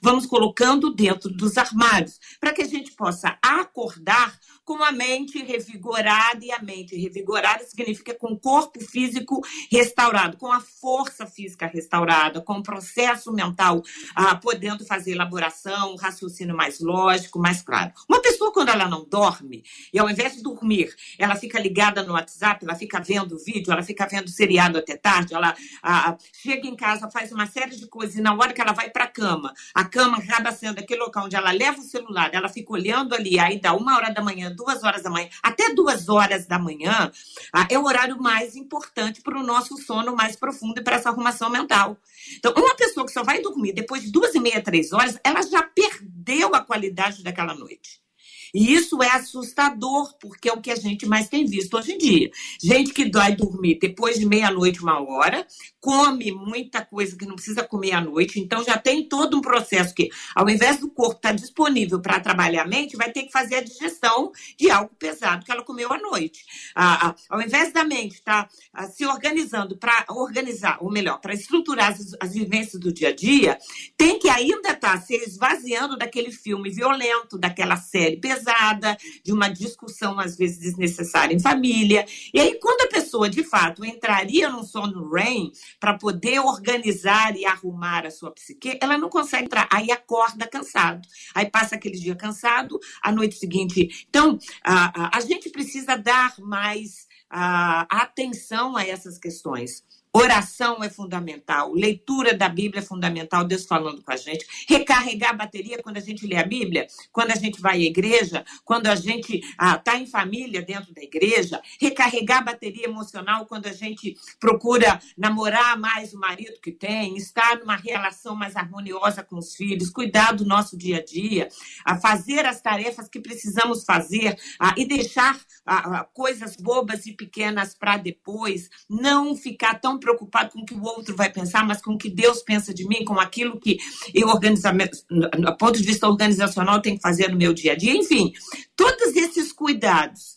vamos colocando dentro dos armários, para que a gente possa acordar com a mente revigorada, e a mente revigorada significa com o corpo físico restaurado, com a força física restaurada, com o processo mental ah, podendo fazer elaboração, raciocínio mais lógico, mais claro. Uma pessoa, quando ela não dorme, e ao invés de dormir, ela fica ligada no WhatsApp, ela fica vendo vídeo, ela fica vendo seriado até tarde, ela ah, chega em casa, faz uma série de coisas, e na hora que ela vai para a cama, a cama acaba sendo aquele local onde ela leva o celular, ela fica olhando ali, aí dá uma hora da manhã, duas horas da manhã, até duas horas da manhã, ah, é o horário mais importante para o nosso sono mais profundo e para essa arrumação mental. Então, uma pessoa que só vai dormir depois de duas e meia, três horas, ela já perdeu a qualidade daquela noite. E isso é assustador, porque é o que a gente mais tem visto hoje em dia. Gente que vai dormir depois de meia-noite, uma hora, come muita coisa que não precisa comer à noite, então já tem todo um processo que, ao invés do corpo estar disponível para trabalhar a mente, vai ter que fazer a digestão de algo pesado que ela comeu à noite. Ah, ao invés da mente estar ah, se organizando para organizar, ou melhor, para estruturar as, as, vivências do dia a dia, tem que ainda estar se esvaziando daquele filme violento, daquela série pesada pesada, de uma discussão às vezes desnecessária em família. E aí, quando a pessoa de fato entraria num sono REM para poder organizar e arrumar a sua psique, ela não consegue entrar. Aí acorda cansado. Aí passa aquele dia cansado, a noite seguinte. Então, a, a, a gente precisa dar mais a, atenção a essas questões. Oração é fundamental, leitura da Bíblia é fundamental, Deus falando com a gente. Recarregar a bateria quando a gente lê a Bíblia, quando a gente vai à igreja, quando a gente está ah, tá em família dentro da igreja. Recarregar a bateria emocional quando a gente procura namorar mais o marido que tem, estar numa relação mais harmoniosa com os filhos, cuidar do nosso dia a dia, a fazer as tarefas que precisamos fazer ah, e deixar ah, coisas bobas e pequenas para depois, não ficar tão preocupado com o que o outro vai pensar, mas com o que Deus pensa de mim, com aquilo que eu, do ponto de vista organizacional, tenho que fazer no meu dia a dia. Enfim, todos esses cuidados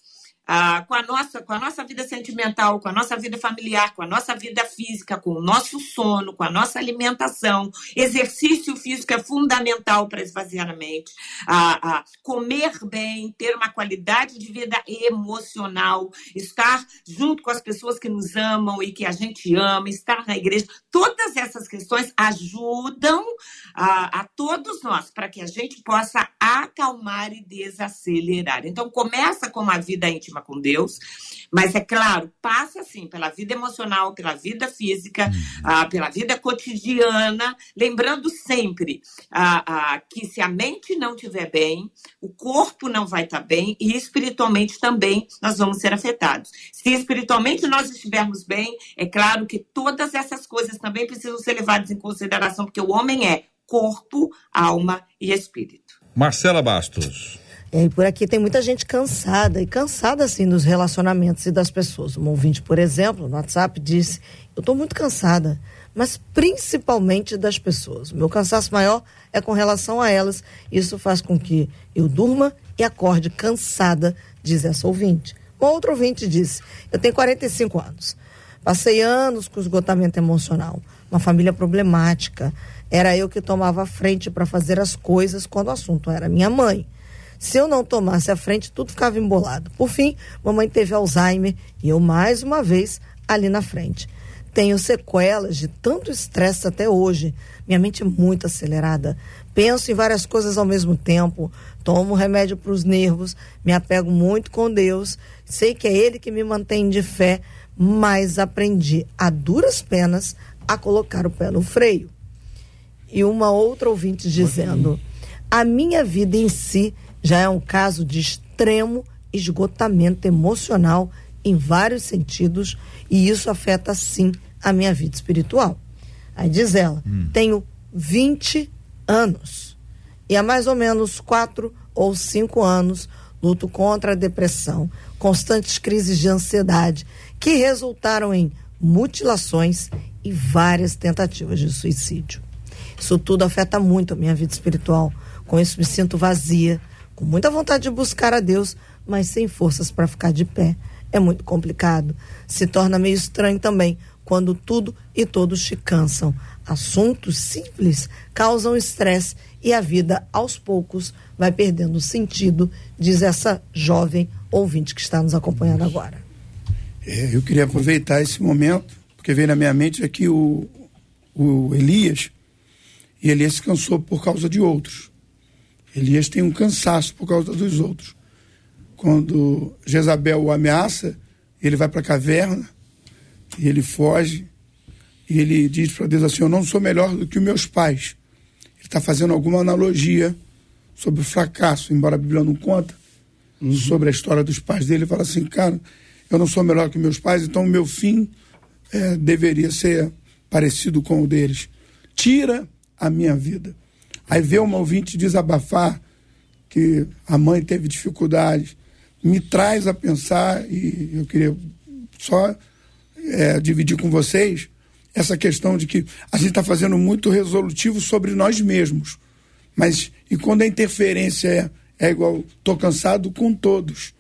ah, com, a nossa, com a nossa vida sentimental, com a nossa vida familiar, com a nossa vida física, com o nosso sono, com a nossa alimentação. Exercício físico é fundamental para esvaziar a mente. Ah, ah, comer bem, ter uma qualidade de vida emocional, estar junto com as pessoas que nos amam e que a gente ama, estar na igreja. Todas essas questões ajudam a, a todos nós para que a gente possa acalmar e desacelerar. Então, começa com uma vida íntima com Deus. Mas é claro, passa assim pela vida emocional, pela vida física, uhum. ah, pela vida cotidiana, lembrando sempre ah, ah, que se a mente não estiver bem, o corpo não vai estar tá bem e espiritualmente também nós vamos ser afetados. Se espiritualmente nós estivermos bem, é claro que todas essas coisas também precisam ser levadas em consideração, porque o homem é corpo, alma e espírito. Marcela Bastos. É, e por aqui tem muita gente cansada, e cansada assim dos relacionamentos e das pessoas. Um ouvinte, por exemplo, no WhatsApp disse: Eu estou muito cansada, mas principalmente das pessoas. O meu cansaço maior é com relação a elas. Isso faz com que eu durma e acorde cansada, diz essa ouvinte. Um outro ouvinte disse: Eu tenho 45 anos. Passei anos com esgotamento emocional, uma família problemática. Era eu que tomava a frente para fazer as coisas quando o assunto era minha mãe. Se eu não tomasse a frente, tudo ficava embolado. Por fim, mamãe teve Alzheimer e eu, mais uma vez, ali na frente. Tenho sequelas de tanto estresse até hoje. Minha mente é muito acelerada. Penso em várias coisas ao mesmo tempo. Tomo remédio para os nervos. Me apego muito com Deus. Sei que é Ele que me mantém de fé. Mas aprendi a duras penas a colocar o pé no freio. E uma outra ouvinte dizendo: A minha vida em si já é um caso de extremo esgotamento emocional em vários sentidos e isso afeta sim a minha vida espiritual. Aí diz ela: hum. tenho 20 anos e há mais ou menos quatro ou cinco anos luto contra a depressão, constantes crises de ansiedade que resultaram em mutilações e várias tentativas de suicídio. Isso tudo afeta muito a minha vida espiritual. Com isso me sinto vazia, com muita vontade de buscar a Deus, mas sem forças para ficar de pé. É muito complicado. Se torna meio estranho também quando tudo e todos te cansam. Assuntos simples causam estresse e a vida, aos poucos, vai perdendo sentido, diz essa jovem ouvinte que está nos acompanhando agora. É, eu queria aproveitar esse momento, porque veio na minha mente aqui o, o Elias, e Elias se cansou por causa de outros. Elias tem um cansaço por causa dos outros. Quando Jezabel o ameaça, ele vai para a caverna e ele foge. E ele diz para Deus assim: Eu não sou melhor do que os meus pais. Ele está fazendo alguma analogia sobre o fracasso, embora a Bíblia não conta, uhum. sobre a história dos pais dele. Ele fala assim: Cara, eu não sou melhor que meus pais, então o meu fim é, deveria ser parecido com o deles. Tira a minha vida. Aí vê uma ouvinte desabafar que a mãe teve dificuldades, me traz a pensar, e eu queria só é, dividir com vocês essa questão de que a gente está fazendo muito resolutivo sobre nós mesmos. Mas e quando a interferência é, é igual, estou cansado com todos.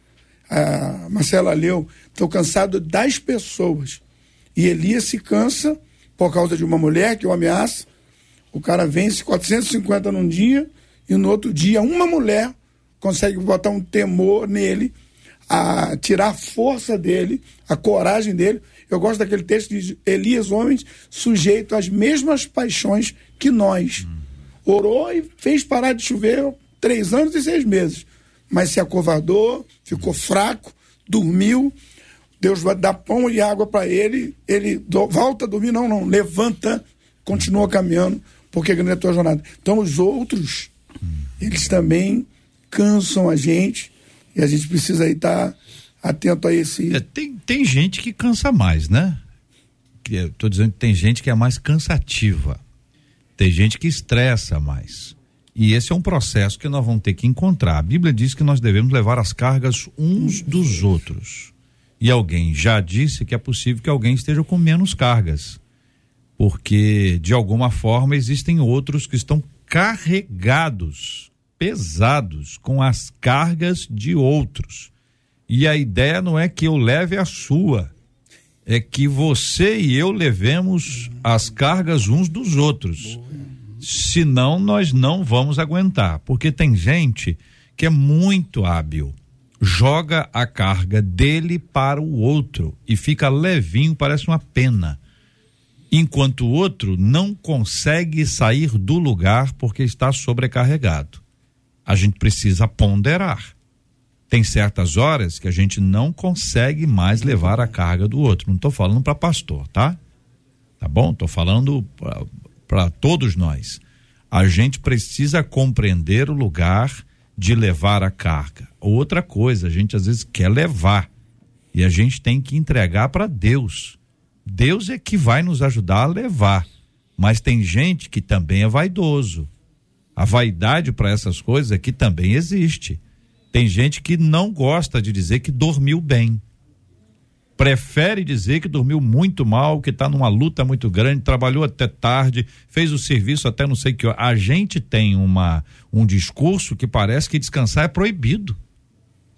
A Marcela leu, estou cansado das pessoas. E Elias se cansa por causa de uma mulher que o ameaça, o cara vence 450 num dia e no outro dia uma mulher consegue botar um temor nele, a tirar a força dele, a coragem dele. Eu gosto daquele texto de Elias, homens sujeito às mesmas paixões que nós. Orou e fez parar de chover três anos e seis meses. Mas se acovardou, ficou fraco, dormiu. Deus vai dar pão e água para ele. Ele volta a dormir, não, não, levanta, continua caminhando porque grande é a tua jornada. Então os outros, eles também cansam a gente e a gente precisa estar tá atento a esse. É, tem, tem gente que cansa mais, né? Estou dizendo que tem gente que é mais cansativa. Tem gente que estressa mais. E esse é um processo que nós vamos ter que encontrar. A Bíblia diz que nós devemos levar as cargas uns dos outros. E alguém já disse que é possível que alguém esteja com menos cargas porque de alguma forma existem outros que estão carregados, pesados com as cargas de outros. E a ideia não é que eu leve a sua, é que você e eu levemos as cargas uns dos outros. Senão nós não vamos aguentar, porque tem gente que é muito hábil, joga a carga dele para o outro e fica levinho, parece uma pena enquanto o outro não consegue sair do lugar porque está sobrecarregado. A gente precisa ponderar. Tem certas horas que a gente não consegue mais levar a carga do outro. Não estou falando para pastor, tá? Tá bom? Estou falando para todos nós. A gente precisa compreender o lugar de levar a carga. Outra coisa, a gente às vezes quer levar e a gente tem que entregar para Deus. Deus é que vai nos ajudar a levar. Mas tem gente que também é vaidoso. A vaidade para essas coisas aqui também existe. Tem gente que não gosta de dizer que dormiu bem. Prefere dizer que dormiu muito mal, que está numa luta muito grande, trabalhou até tarde, fez o serviço até não sei que hora. A gente tem uma, um discurso que parece que descansar é proibido.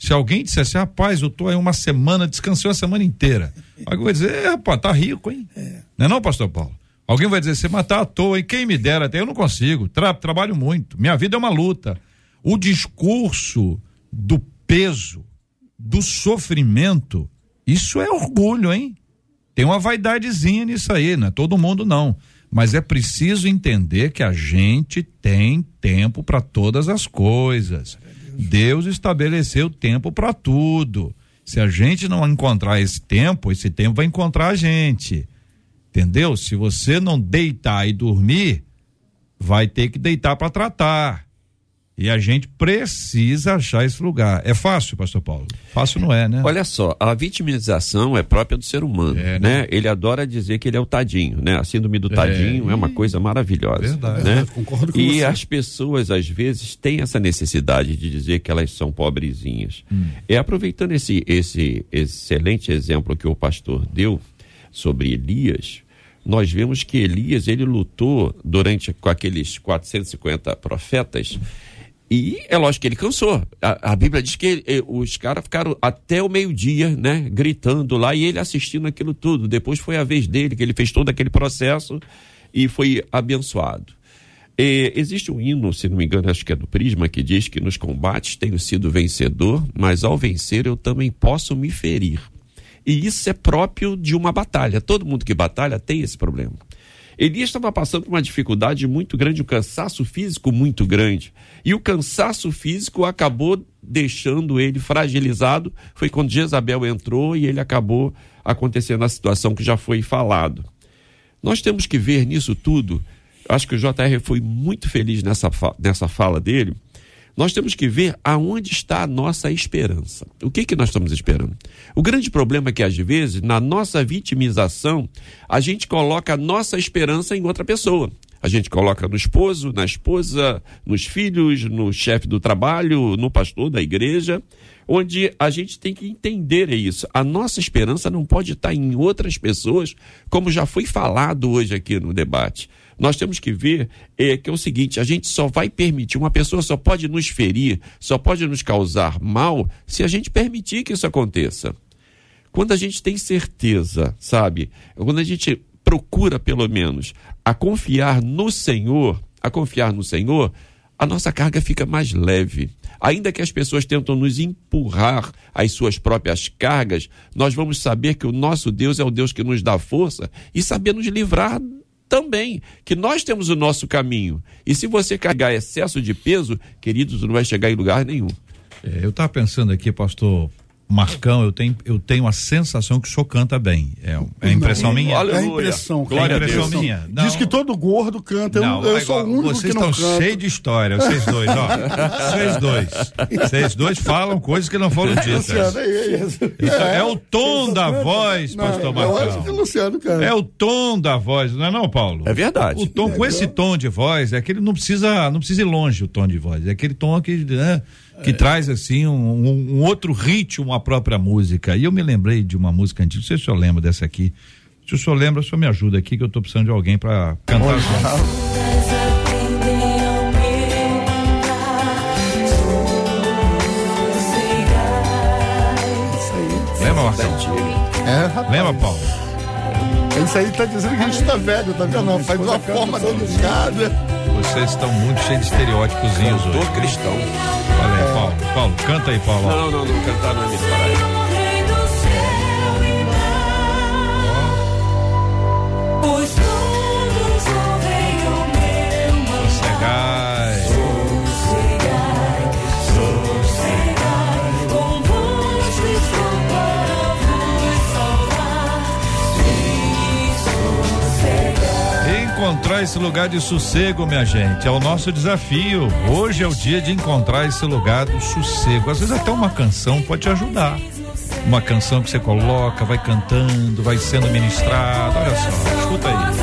Se alguém dissesse, rapaz, eu tô aí uma semana, descansei a semana inteira. Alguém vai dizer, rapaz, tá rico, hein? É. Não é não, pastor Paulo? Alguém vai dizer, você matar à toa, hein? Quem me dera, até eu não consigo. Tra trabalho muito. Minha vida é uma luta. O discurso do peso, do sofrimento, isso é orgulho, hein? Tem uma vaidadezinha nisso aí, não é todo mundo não. Mas é preciso entender que a gente tem tempo para todas as coisas. Deus estabeleceu tempo para tudo. Se a gente não encontrar esse tempo, esse tempo vai encontrar a gente. Entendeu? Se você não deitar e dormir, vai ter que deitar para tratar. E a gente precisa achar esse lugar. É fácil, pastor Paulo? Fácil não é, né? Olha só, a vitimização é própria do ser humano, é, né? né? Ele adora dizer que ele é o tadinho, né? A síndrome do tadinho é, é uma coisa maravilhosa. Verdade. Né? concordo com e você. as pessoas, às vezes, têm essa necessidade de dizer que elas são pobrezinhas. Hum. É aproveitando esse, esse excelente exemplo que o pastor deu sobre Elias, nós vemos que Elias, ele lutou durante com aqueles 450 profetas e é lógico que ele cansou. A, a Bíblia diz que ele, eh, os caras ficaram até o meio-dia, né, gritando lá e ele assistindo aquilo tudo. Depois foi a vez dele, que ele fez todo aquele processo e foi abençoado. E, existe um hino, se não me engano, acho que é do Prisma, que diz que nos combates tenho sido vencedor, mas ao vencer eu também posso me ferir. E isso é próprio de uma batalha. Todo mundo que batalha tem esse problema. Elias estava passando por uma dificuldade muito grande, um cansaço físico muito grande. E o cansaço físico acabou deixando ele fragilizado. Foi quando Jezabel entrou e ele acabou acontecendo a situação que já foi falado. Nós temos que ver nisso tudo. Acho que o JR foi muito feliz nessa, nessa fala dele nós temos que ver aonde está a nossa esperança. O que, que nós estamos esperando? O grande problema é que, às vezes, na nossa vitimização, a gente coloca a nossa esperança em outra pessoa. A gente coloca no esposo, na esposa, nos filhos, no chefe do trabalho, no pastor da igreja, onde a gente tem que entender isso. A nossa esperança não pode estar em outras pessoas, como já foi falado hoje aqui no debate nós temos que ver é, que é o seguinte: a gente só vai permitir, uma pessoa só pode nos ferir, só pode nos causar mal, se a gente permitir que isso aconteça. Quando a gente tem certeza, sabe? Quando a gente procura, pelo menos, a confiar no Senhor, a confiar no Senhor, a nossa carga fica mais leve. Ainda que as pessoas tentam nos empurrar as suas próprias cargas, nós vamos saber que o nosso Deus é o Deus que nos dá força e saber nos livrar também que nós temos o nosso caminho. E se você carregar excesso de peso, queridos, não vai chegar em lugar nenhum. É, eu estava pensando aqui, pastor Marcão, eu tenho, eu tenho a sensação que o senhor canta bem. É, é impressão não, minha? É impressão. Glória é impressão minha. Não. Diz que todo gordo canta. Não, eu, eu sou o único vocês que não estão cheios de história, vocês dois, ó. vocês dois. Vocês dois falam coisas que não foram ditas. Luciano, é. É, é o tom da voz, não, pastor Marcão. Eu acho que o Luciano canta. É o tom da voz, não é não, Paulo? É verdade. O tom, é com esse tom de voz, é que ele não precisa, não precisa ir longe o tom de voz. É aquele tom que, né, que é. traz assim um, um, outro ritmo à própria música. E eu me lembrei de uma música antiga, não sei se o senhor lembra dessa aqui. Se o senhor lembra, o senhor me ajuda aqui, que eu estou precisando de alguém para cantar. Lembra, Marcelo? É, Lembra, Paulo? Isso aí tá dizendo que a gente tá velho, tá vendo? Não, faz uma forma delicada. Vocês estão muito cheios de estereótipos hoje. Tô cristão. Olha aí, Paulo. Paulo, canta aí, Paulo. Não, não, não, cantar não é minha parada. Encontrar esse lugar de sossego, minha gente. É o nosso desafio. Hoje é o dia de encontrar esse lugar do sossego. Às vezes até uma canção pode te ajudar. Uma canção que você coloca, vai cantando, vai sendo ministrado. Olha só, escuta aí.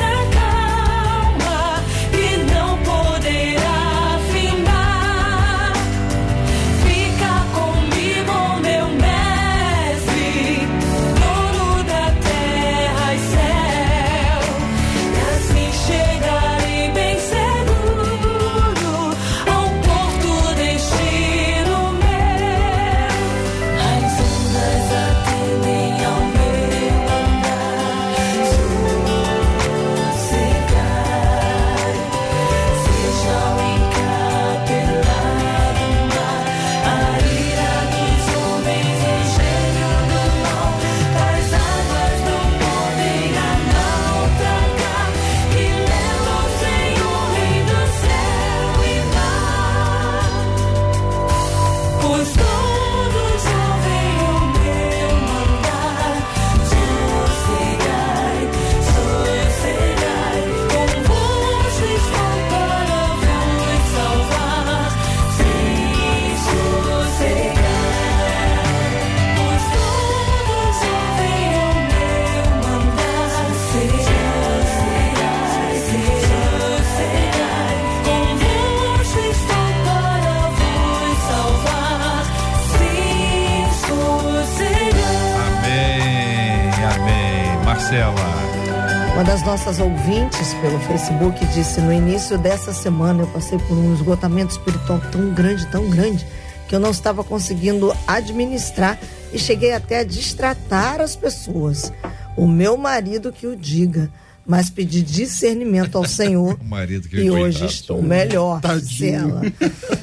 Uma das nossas ouvintes pelo Facebook disse: No início dessa semana eu passei por um esgotamento espiritual tão grande, tão grande, que eu não estava conseguindo administrar e cheguei até a distratar as pessoas. O meu marido que o diga, mas pedi discernimento ao Senhor. marido que e hoje estou melhor, Tadinho.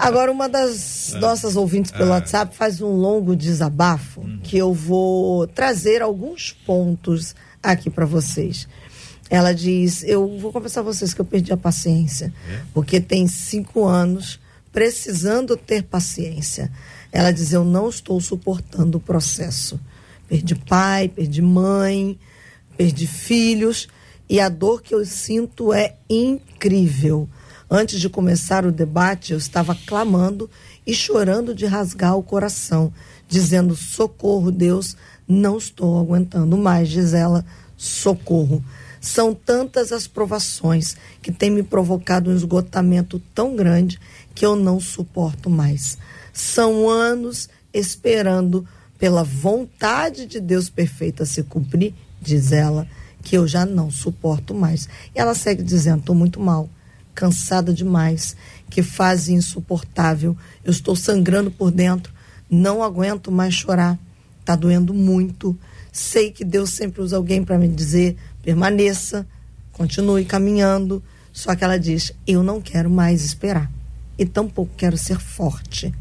Agora, uma das nossas ouvintes pelo WhatsApp faz um longo desabafo que eu vou trazer alguns pontos aqui para vocês. Ela diz: Eu vou confessar a vocês que eu perdi a paciência, porque tem cinco anos precisando ter paciência. Ela diz: Eu não estou suportando o processo. Perdi pai, perdi mãe, perdi filhos, e a dor que eu sinto é incrível. Antes de começar o debate, eu estava clamando e chorando de rasgar o coração, dizendo: Socorro, Deus, não estou aguentando mais, diz ela, socorro. São tantas as provações que têm me provocado um esgotamento tão grande que eu não suporto mais. São anos esperando pela vontade de Deus perfeita se cumprir, diz ela, que eu já não suporto mais. E ela segue dizendo: estou muito mal, cansada demais, que fase insuportável. Eu estou sangrando por dentro, não aguento mais chorar, está doendo muito. Sei que Deus sempre usa alguém para me dizer: permaneça, continue caminhando. Só que ela diz: eu não quero mais esperar e tampouco quero ser forte.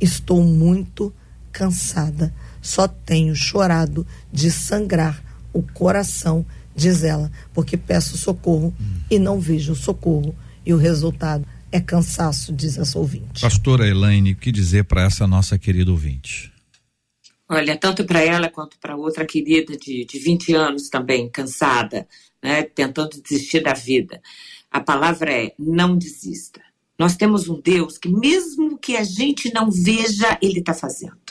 Estou muito cansada. Só tenho chorado de sangrar o coração, diz ela, porque peço socorro e não vejo socorro. E o resultado é cansaço, diz essa ouvinte. Pastora Elaine, o que dizer para essa nossa querida ouvinte? Olha, tanto para ela quanto para outra querida de, de 20 anos também, cansada, né, tentando desistir da vida. A palavra é: não desista. Nós temos um Deus que, mesmo que a gente não veja, Ele está fazendo.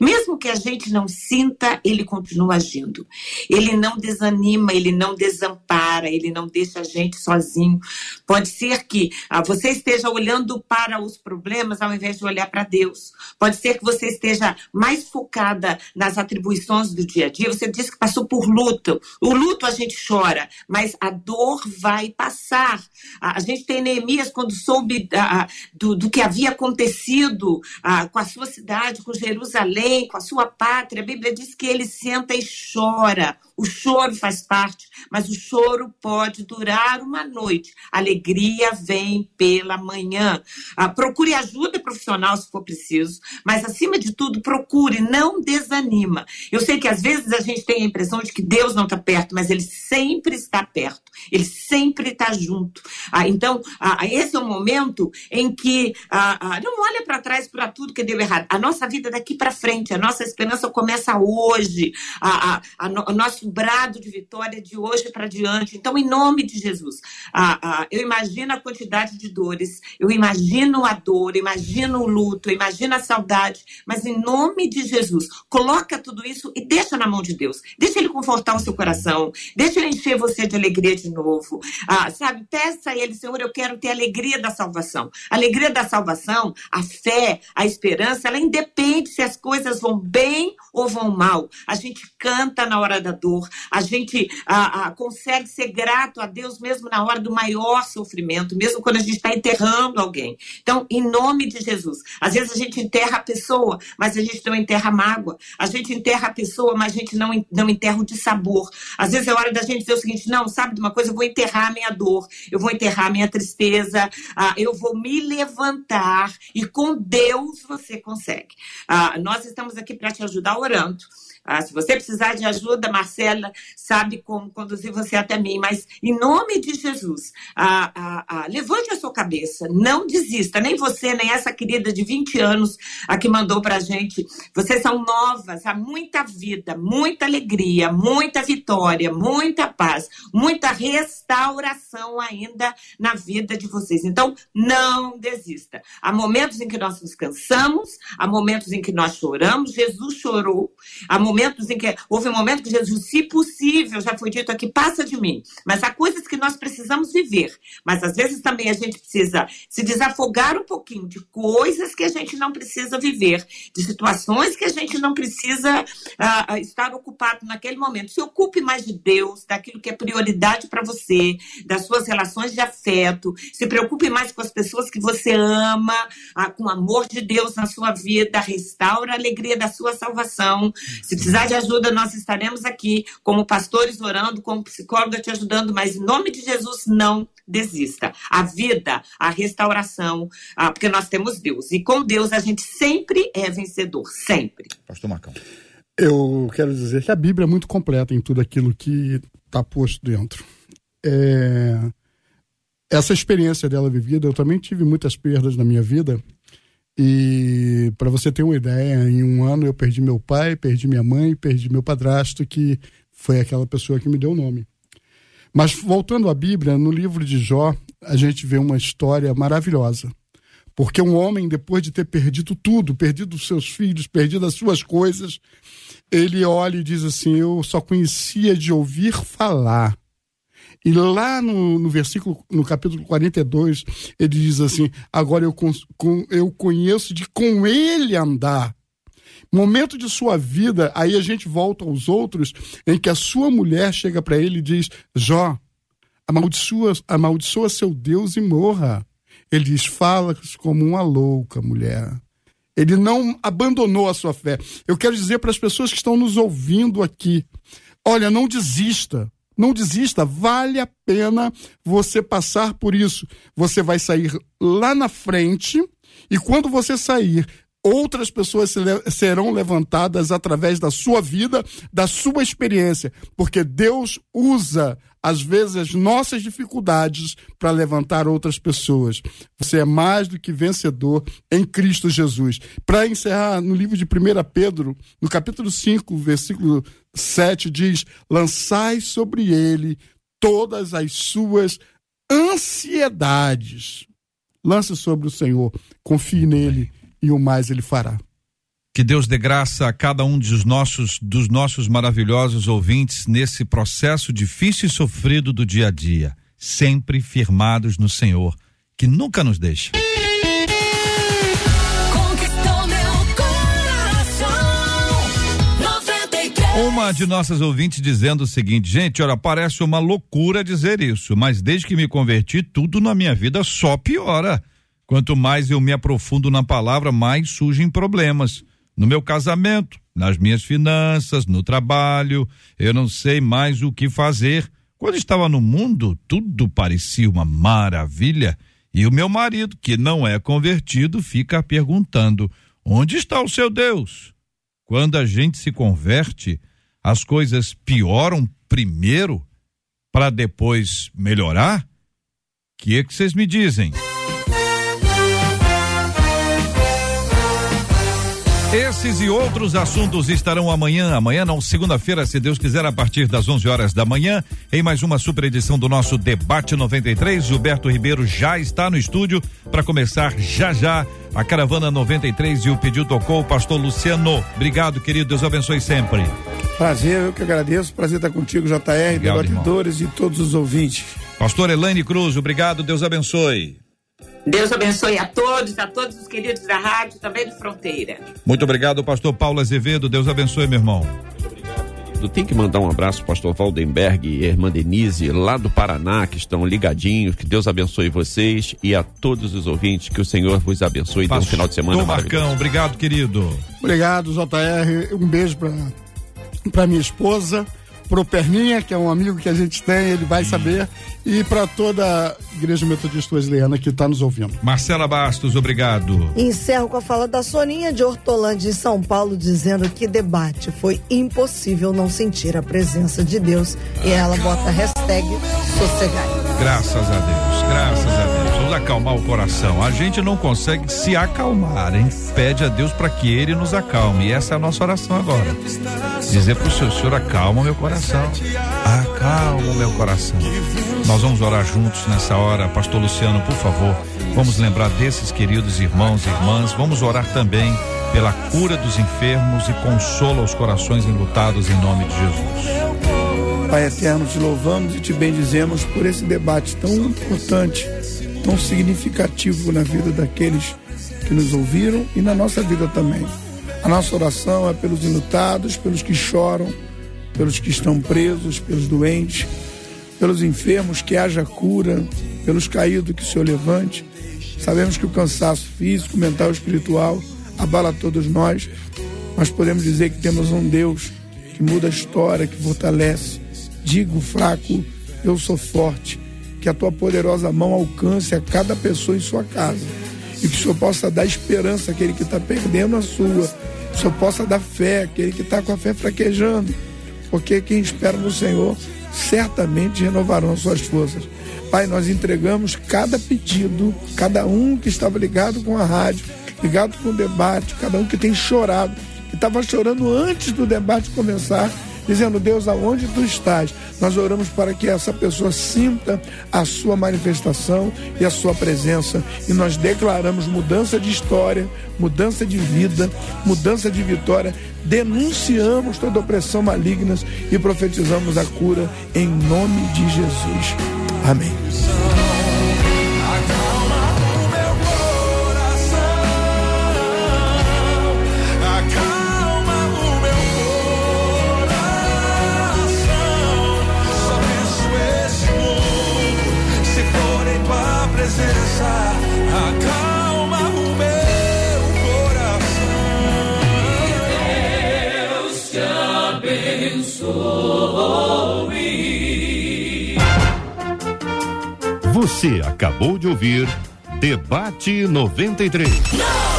Mesmo que a gente não sinta, ele continua agindo. Ele não desanima, ele não desampara, ele não deixa a gente sozinho. Pode ser que ah, você esteja olhando para os problemas ao invés de olhar para Deus. Pode ser que você esteja mais focada nas atribuições do dia a dia. Você disse que passou por luto. O luto a gente chora, mas a dor vai passar. A, gente tem Neemias quando soube ah, do, do que havia acontecido ah, com a sua cidade, com Jerusalém Jerusalém, com a sua pátria, a Bíblia diz que ele senta e chora. O choro faz parte, mas o choro pode durar uma noite. A alegria vem pela manhã. Ah, procure ajuda profissional se for preciso, mas acima de tudo, procure, não desanima. Eu sei que às vezes a gente tem a impressão de que Deus não está perto, mas ele sempre está perto. Ele sempre está junto. Ah, então, ah, esse é o momento em que não olha para trás para tudo que deu errado. A nossa vida daqui para frente, a nossa esperança começa hoje. A, a, a o nosso brado de vitória de hoje para diante. Então, em nome de Jesus, ah, ah, eu imagino a quantidade de dores, eu imagino a dor, imagino o luto, imagino a saudade, mas em nome de Jesus, coloca tudo isso e deixa na mão de Deus. Deixa Ele confortar o seu coração, deixa Ele encher você de alegria de novo. Ah, sabe, peça a Ele, Senhor, eu quero ter a alegria da salvação. A alegria da salvação, a fé, a esperança, ela independe se as coisas vão bem ou vão mal. A gente canta na hora da dor, a gente ah, ah, consegue ser grato a Deus mesmo na hora do maior sofrimento, mesmo quando a gente está enterrando alguém. Então, em nome de Jesus, às vezes a gente enterra a pessoa, mas a gente não enterra a mágoa. A gente enterra a pessoa, mas a gente não, não enterra o dissabor. Às vezes é hora da gente dizer o seguinte: não, sabe de uma coisa? Eu vou enterrar a minha dor, eu vou enterrar a minha tristeza, ah, eu vou me levantar e com Deus você consegue. Ah, nós estamos aqui para te ajudar orando. Ah, se você precisar de ajuda, Marcela sabe como conduzir você até mim. Mas, em nome de Jesus, ah, ah, ah levante a sua cabeça. Não desista. Nem você, nem essa querida de 20 anos a que mandou para a gente. Vocês são novas. Há muita vida, muita alegria, muita vitória, muita paz, muita restauração ainda na vida de vocês. Então, não desista. Há momentos em que nós nos cansamos, há momentos em que nós choramos. Jesus chorou. Há momentos em que houve um momento que Jesus, se possível, já foi dito aqui, passa de mim. Mas há coisas que nós precisamos viver. Mas às vezes também a gente precisa se desafogar um pouquinho de coisas que a gente não precisa viver, de situações que a gente não precisa uh, estar ocupado naquele momento. Se ocupe mais de Deus, daquilo que é prioridade para você, das suas relações de afeto. Se preocupe mais com as pessoas que você ama, uh, com o amor de Deus na sua vida, restaura a alegria da sua salvação. Se precisar de ajuda, nós estaremos aqui como pastores orando, como psicóloga te ajudando, mas em nome de Jesus, não desista. A vida, a restauração, ah, porque nós temos Deus. E com Deus a gente sempre é vencedor, sempre. Pastor Marcão. Eu quero dizer que a Bíblia é muito completa em tudo aquilo que está posto dentro. É... Essa experiência dela vivida, eu também tive muitas perdas na minha vida e para você ter uma ideia, em um ano eu perdi meu pai, perdi minha mãe, perdi meu padrasto, que foi aquela pessoa que me deu o nome. Mas voltando à Bíblia, no livro de Jó, a gente vê uma história maravilhosa. Porque um homem, depois de ter perdido tudo, perdido os seus filhos, perdido as suas coisas, ele olha e diz assim: Eu só conhecia de ouvir falar e lá no, no versículo, no capítulo 42, ele diz assim: Agora eu, com, eu conheço de com ele andar. Momento de sua vida, aí a gente volta aos outros, em que a sua mulher chega para ele e diz: Jó, amaldiçoa, amaldiçoa seu Deus e morra. Ele diz: Fala como uma louca, mulher. Ele não abandonou a sua fé. Eu quero dizer para as pessoas que estão nos ouvindo aqui: olha, não desista. Não desista, vale a pena você passar por isso. Você vai sair lá na frente e quando você sair, outras pessoas serão levantadas através da sua vida, da sua experiência, porque Deus usa às vezes as nossas dificuldades para levantar outras pessoas. Você é mais do que vencedor em Cristo Jesus. Para encerrar, no livro de 1 Pedro, no capítulo 5, versículo 7, diz: Lançai sobre ele todas as suas ansiedades. Lance sobre o Senhor, confie nele e o mais ele fará. Que Deus dê graça a cada um dos nossos, dos nossos maravilhosos ouvintes nesse processo difícil e sofrido do dia a dia, sempre firmados no Senhor, que nunca nos deixa. Uma de nossas ouvintes dizendo o seguinte, gente, olha, parece uma loucura dizer isso, mas desde que me converti, tudo na minha vida só piora. Quanto mais eu me aprofundo na palavra, mais surgem problemas no meu casamento, nas minhas finanças, no trabalho, eu não sei mais o que fazer. Quando estava no mundo, tudo parecia uma maravilha. E o meu marido, que não é convertido, fica perguntando: onde está o seu Deus? Quando a gente se converte, as coisas pioram primeiro. para depois melhorar? O que é que vocês me dizem? Esses e outros assuntos estarão amanhã, amanhã não, segunda-feira, se Deus quiser, a partir das 11 horas da manhã, em mais uma super edição do nosso Debate 93. Gilberto Ribeiro já está no estúdio para começar já já a Caravana 93 e o pedido tocou o pastor Luciano. Obrigado, querido, Deus abençoe sempre. Prazer, eu que agradeço. Prazer estar contigo, JR, obrigado, debatedores irmão. e todos os ouvintes. Pastor Elaine Cruz, obrigado, Deus abençoe. Deus abençoe a todos, a todos os queridos da rádio, também do Fronteira. Muito obrigado, pastor Paulo Azevedo. Deus abençoe, meu irmão. Tem que mandar um abraço pastor Valdenberg e irmã Denise, lá do Paraná, que estão ligadinhos. Que Deus abençoe vocês e a todos os ouvintes. Que o Senhor vos abençoe. Pastor um final de semana Marcão, obrigado, querido. Obrigado, JR. Um beijo para minha esposa pro Perninha, que é um amigo que a gente tem, ele vai saber, e para toda a Igreja Metodista Wesleyana que está nos ouvindo. Marcela Bastos, obrigado. Encerro com a fala da Soninha de Hortolândia em São Paulo, dizendo que debate foi impossível não sentir a presença de Deus. E ela bota a hashtag sossegai. Graças a Deus, graças a Deus. Acalmar o coração. A gente não consegue se acalmar, hein? Pede a Deus para que ele nos acalme. E essa é a nossa oração agora. Dizer pro Senhor, Senhor, acalma meu coração. Acalma o meu coração. Nós vamos orar juntos nessa hora. Pastor Luciano, por favor, vamos lembrar desses queridos irmãos e irmãs. Vamos orar também pela cura dos enfermos e consola os corações enlutados em nome de Jesus. Pai eterno, te louvamos e te bendizemos por esse debate tão importante, tão significativo na vida daqueles que nos ouviram e na nossa vida também. A nossa oração é pelos enlutados, pelos que choram, pelos que estão presos, pelos doentes, pelos enfermos, que haja cura, pelos caídos, que o Senhor levante. Sabemos que o cansaço físico, mental e espiritual abala todos nós, mas podemos dizer que temos um Deus que muda a história, que fortalece. Digo, fraco, eu sou forte. Que a tua poderosa mão alcance a cada pessoa em sua casa. E que o Senhor possa dar esperança àquele que está perdendo a sua. Que o Senhor possa dar fé àquele que está com a fé fraquejando porque quem espera no Senhor certamente renovarão suas forças. Pai, nós entregamos cada pedido, cada um que estava ligado com a rádio, ligado com o debate, cada um que tem chorado, que estava chorando antes do debate começar dizendo: Deus, aonde tu estás? Nós oramos para que essa pessoa sinta a sua manifestação e a sua presença. E nós declaramos mudança de história, mudança de vida, mudança de vitória. Denunciamos toda opressão maligna e profetizamos a cura em nome de Jesus. Amém. Você acabou de ouvir Debate 93.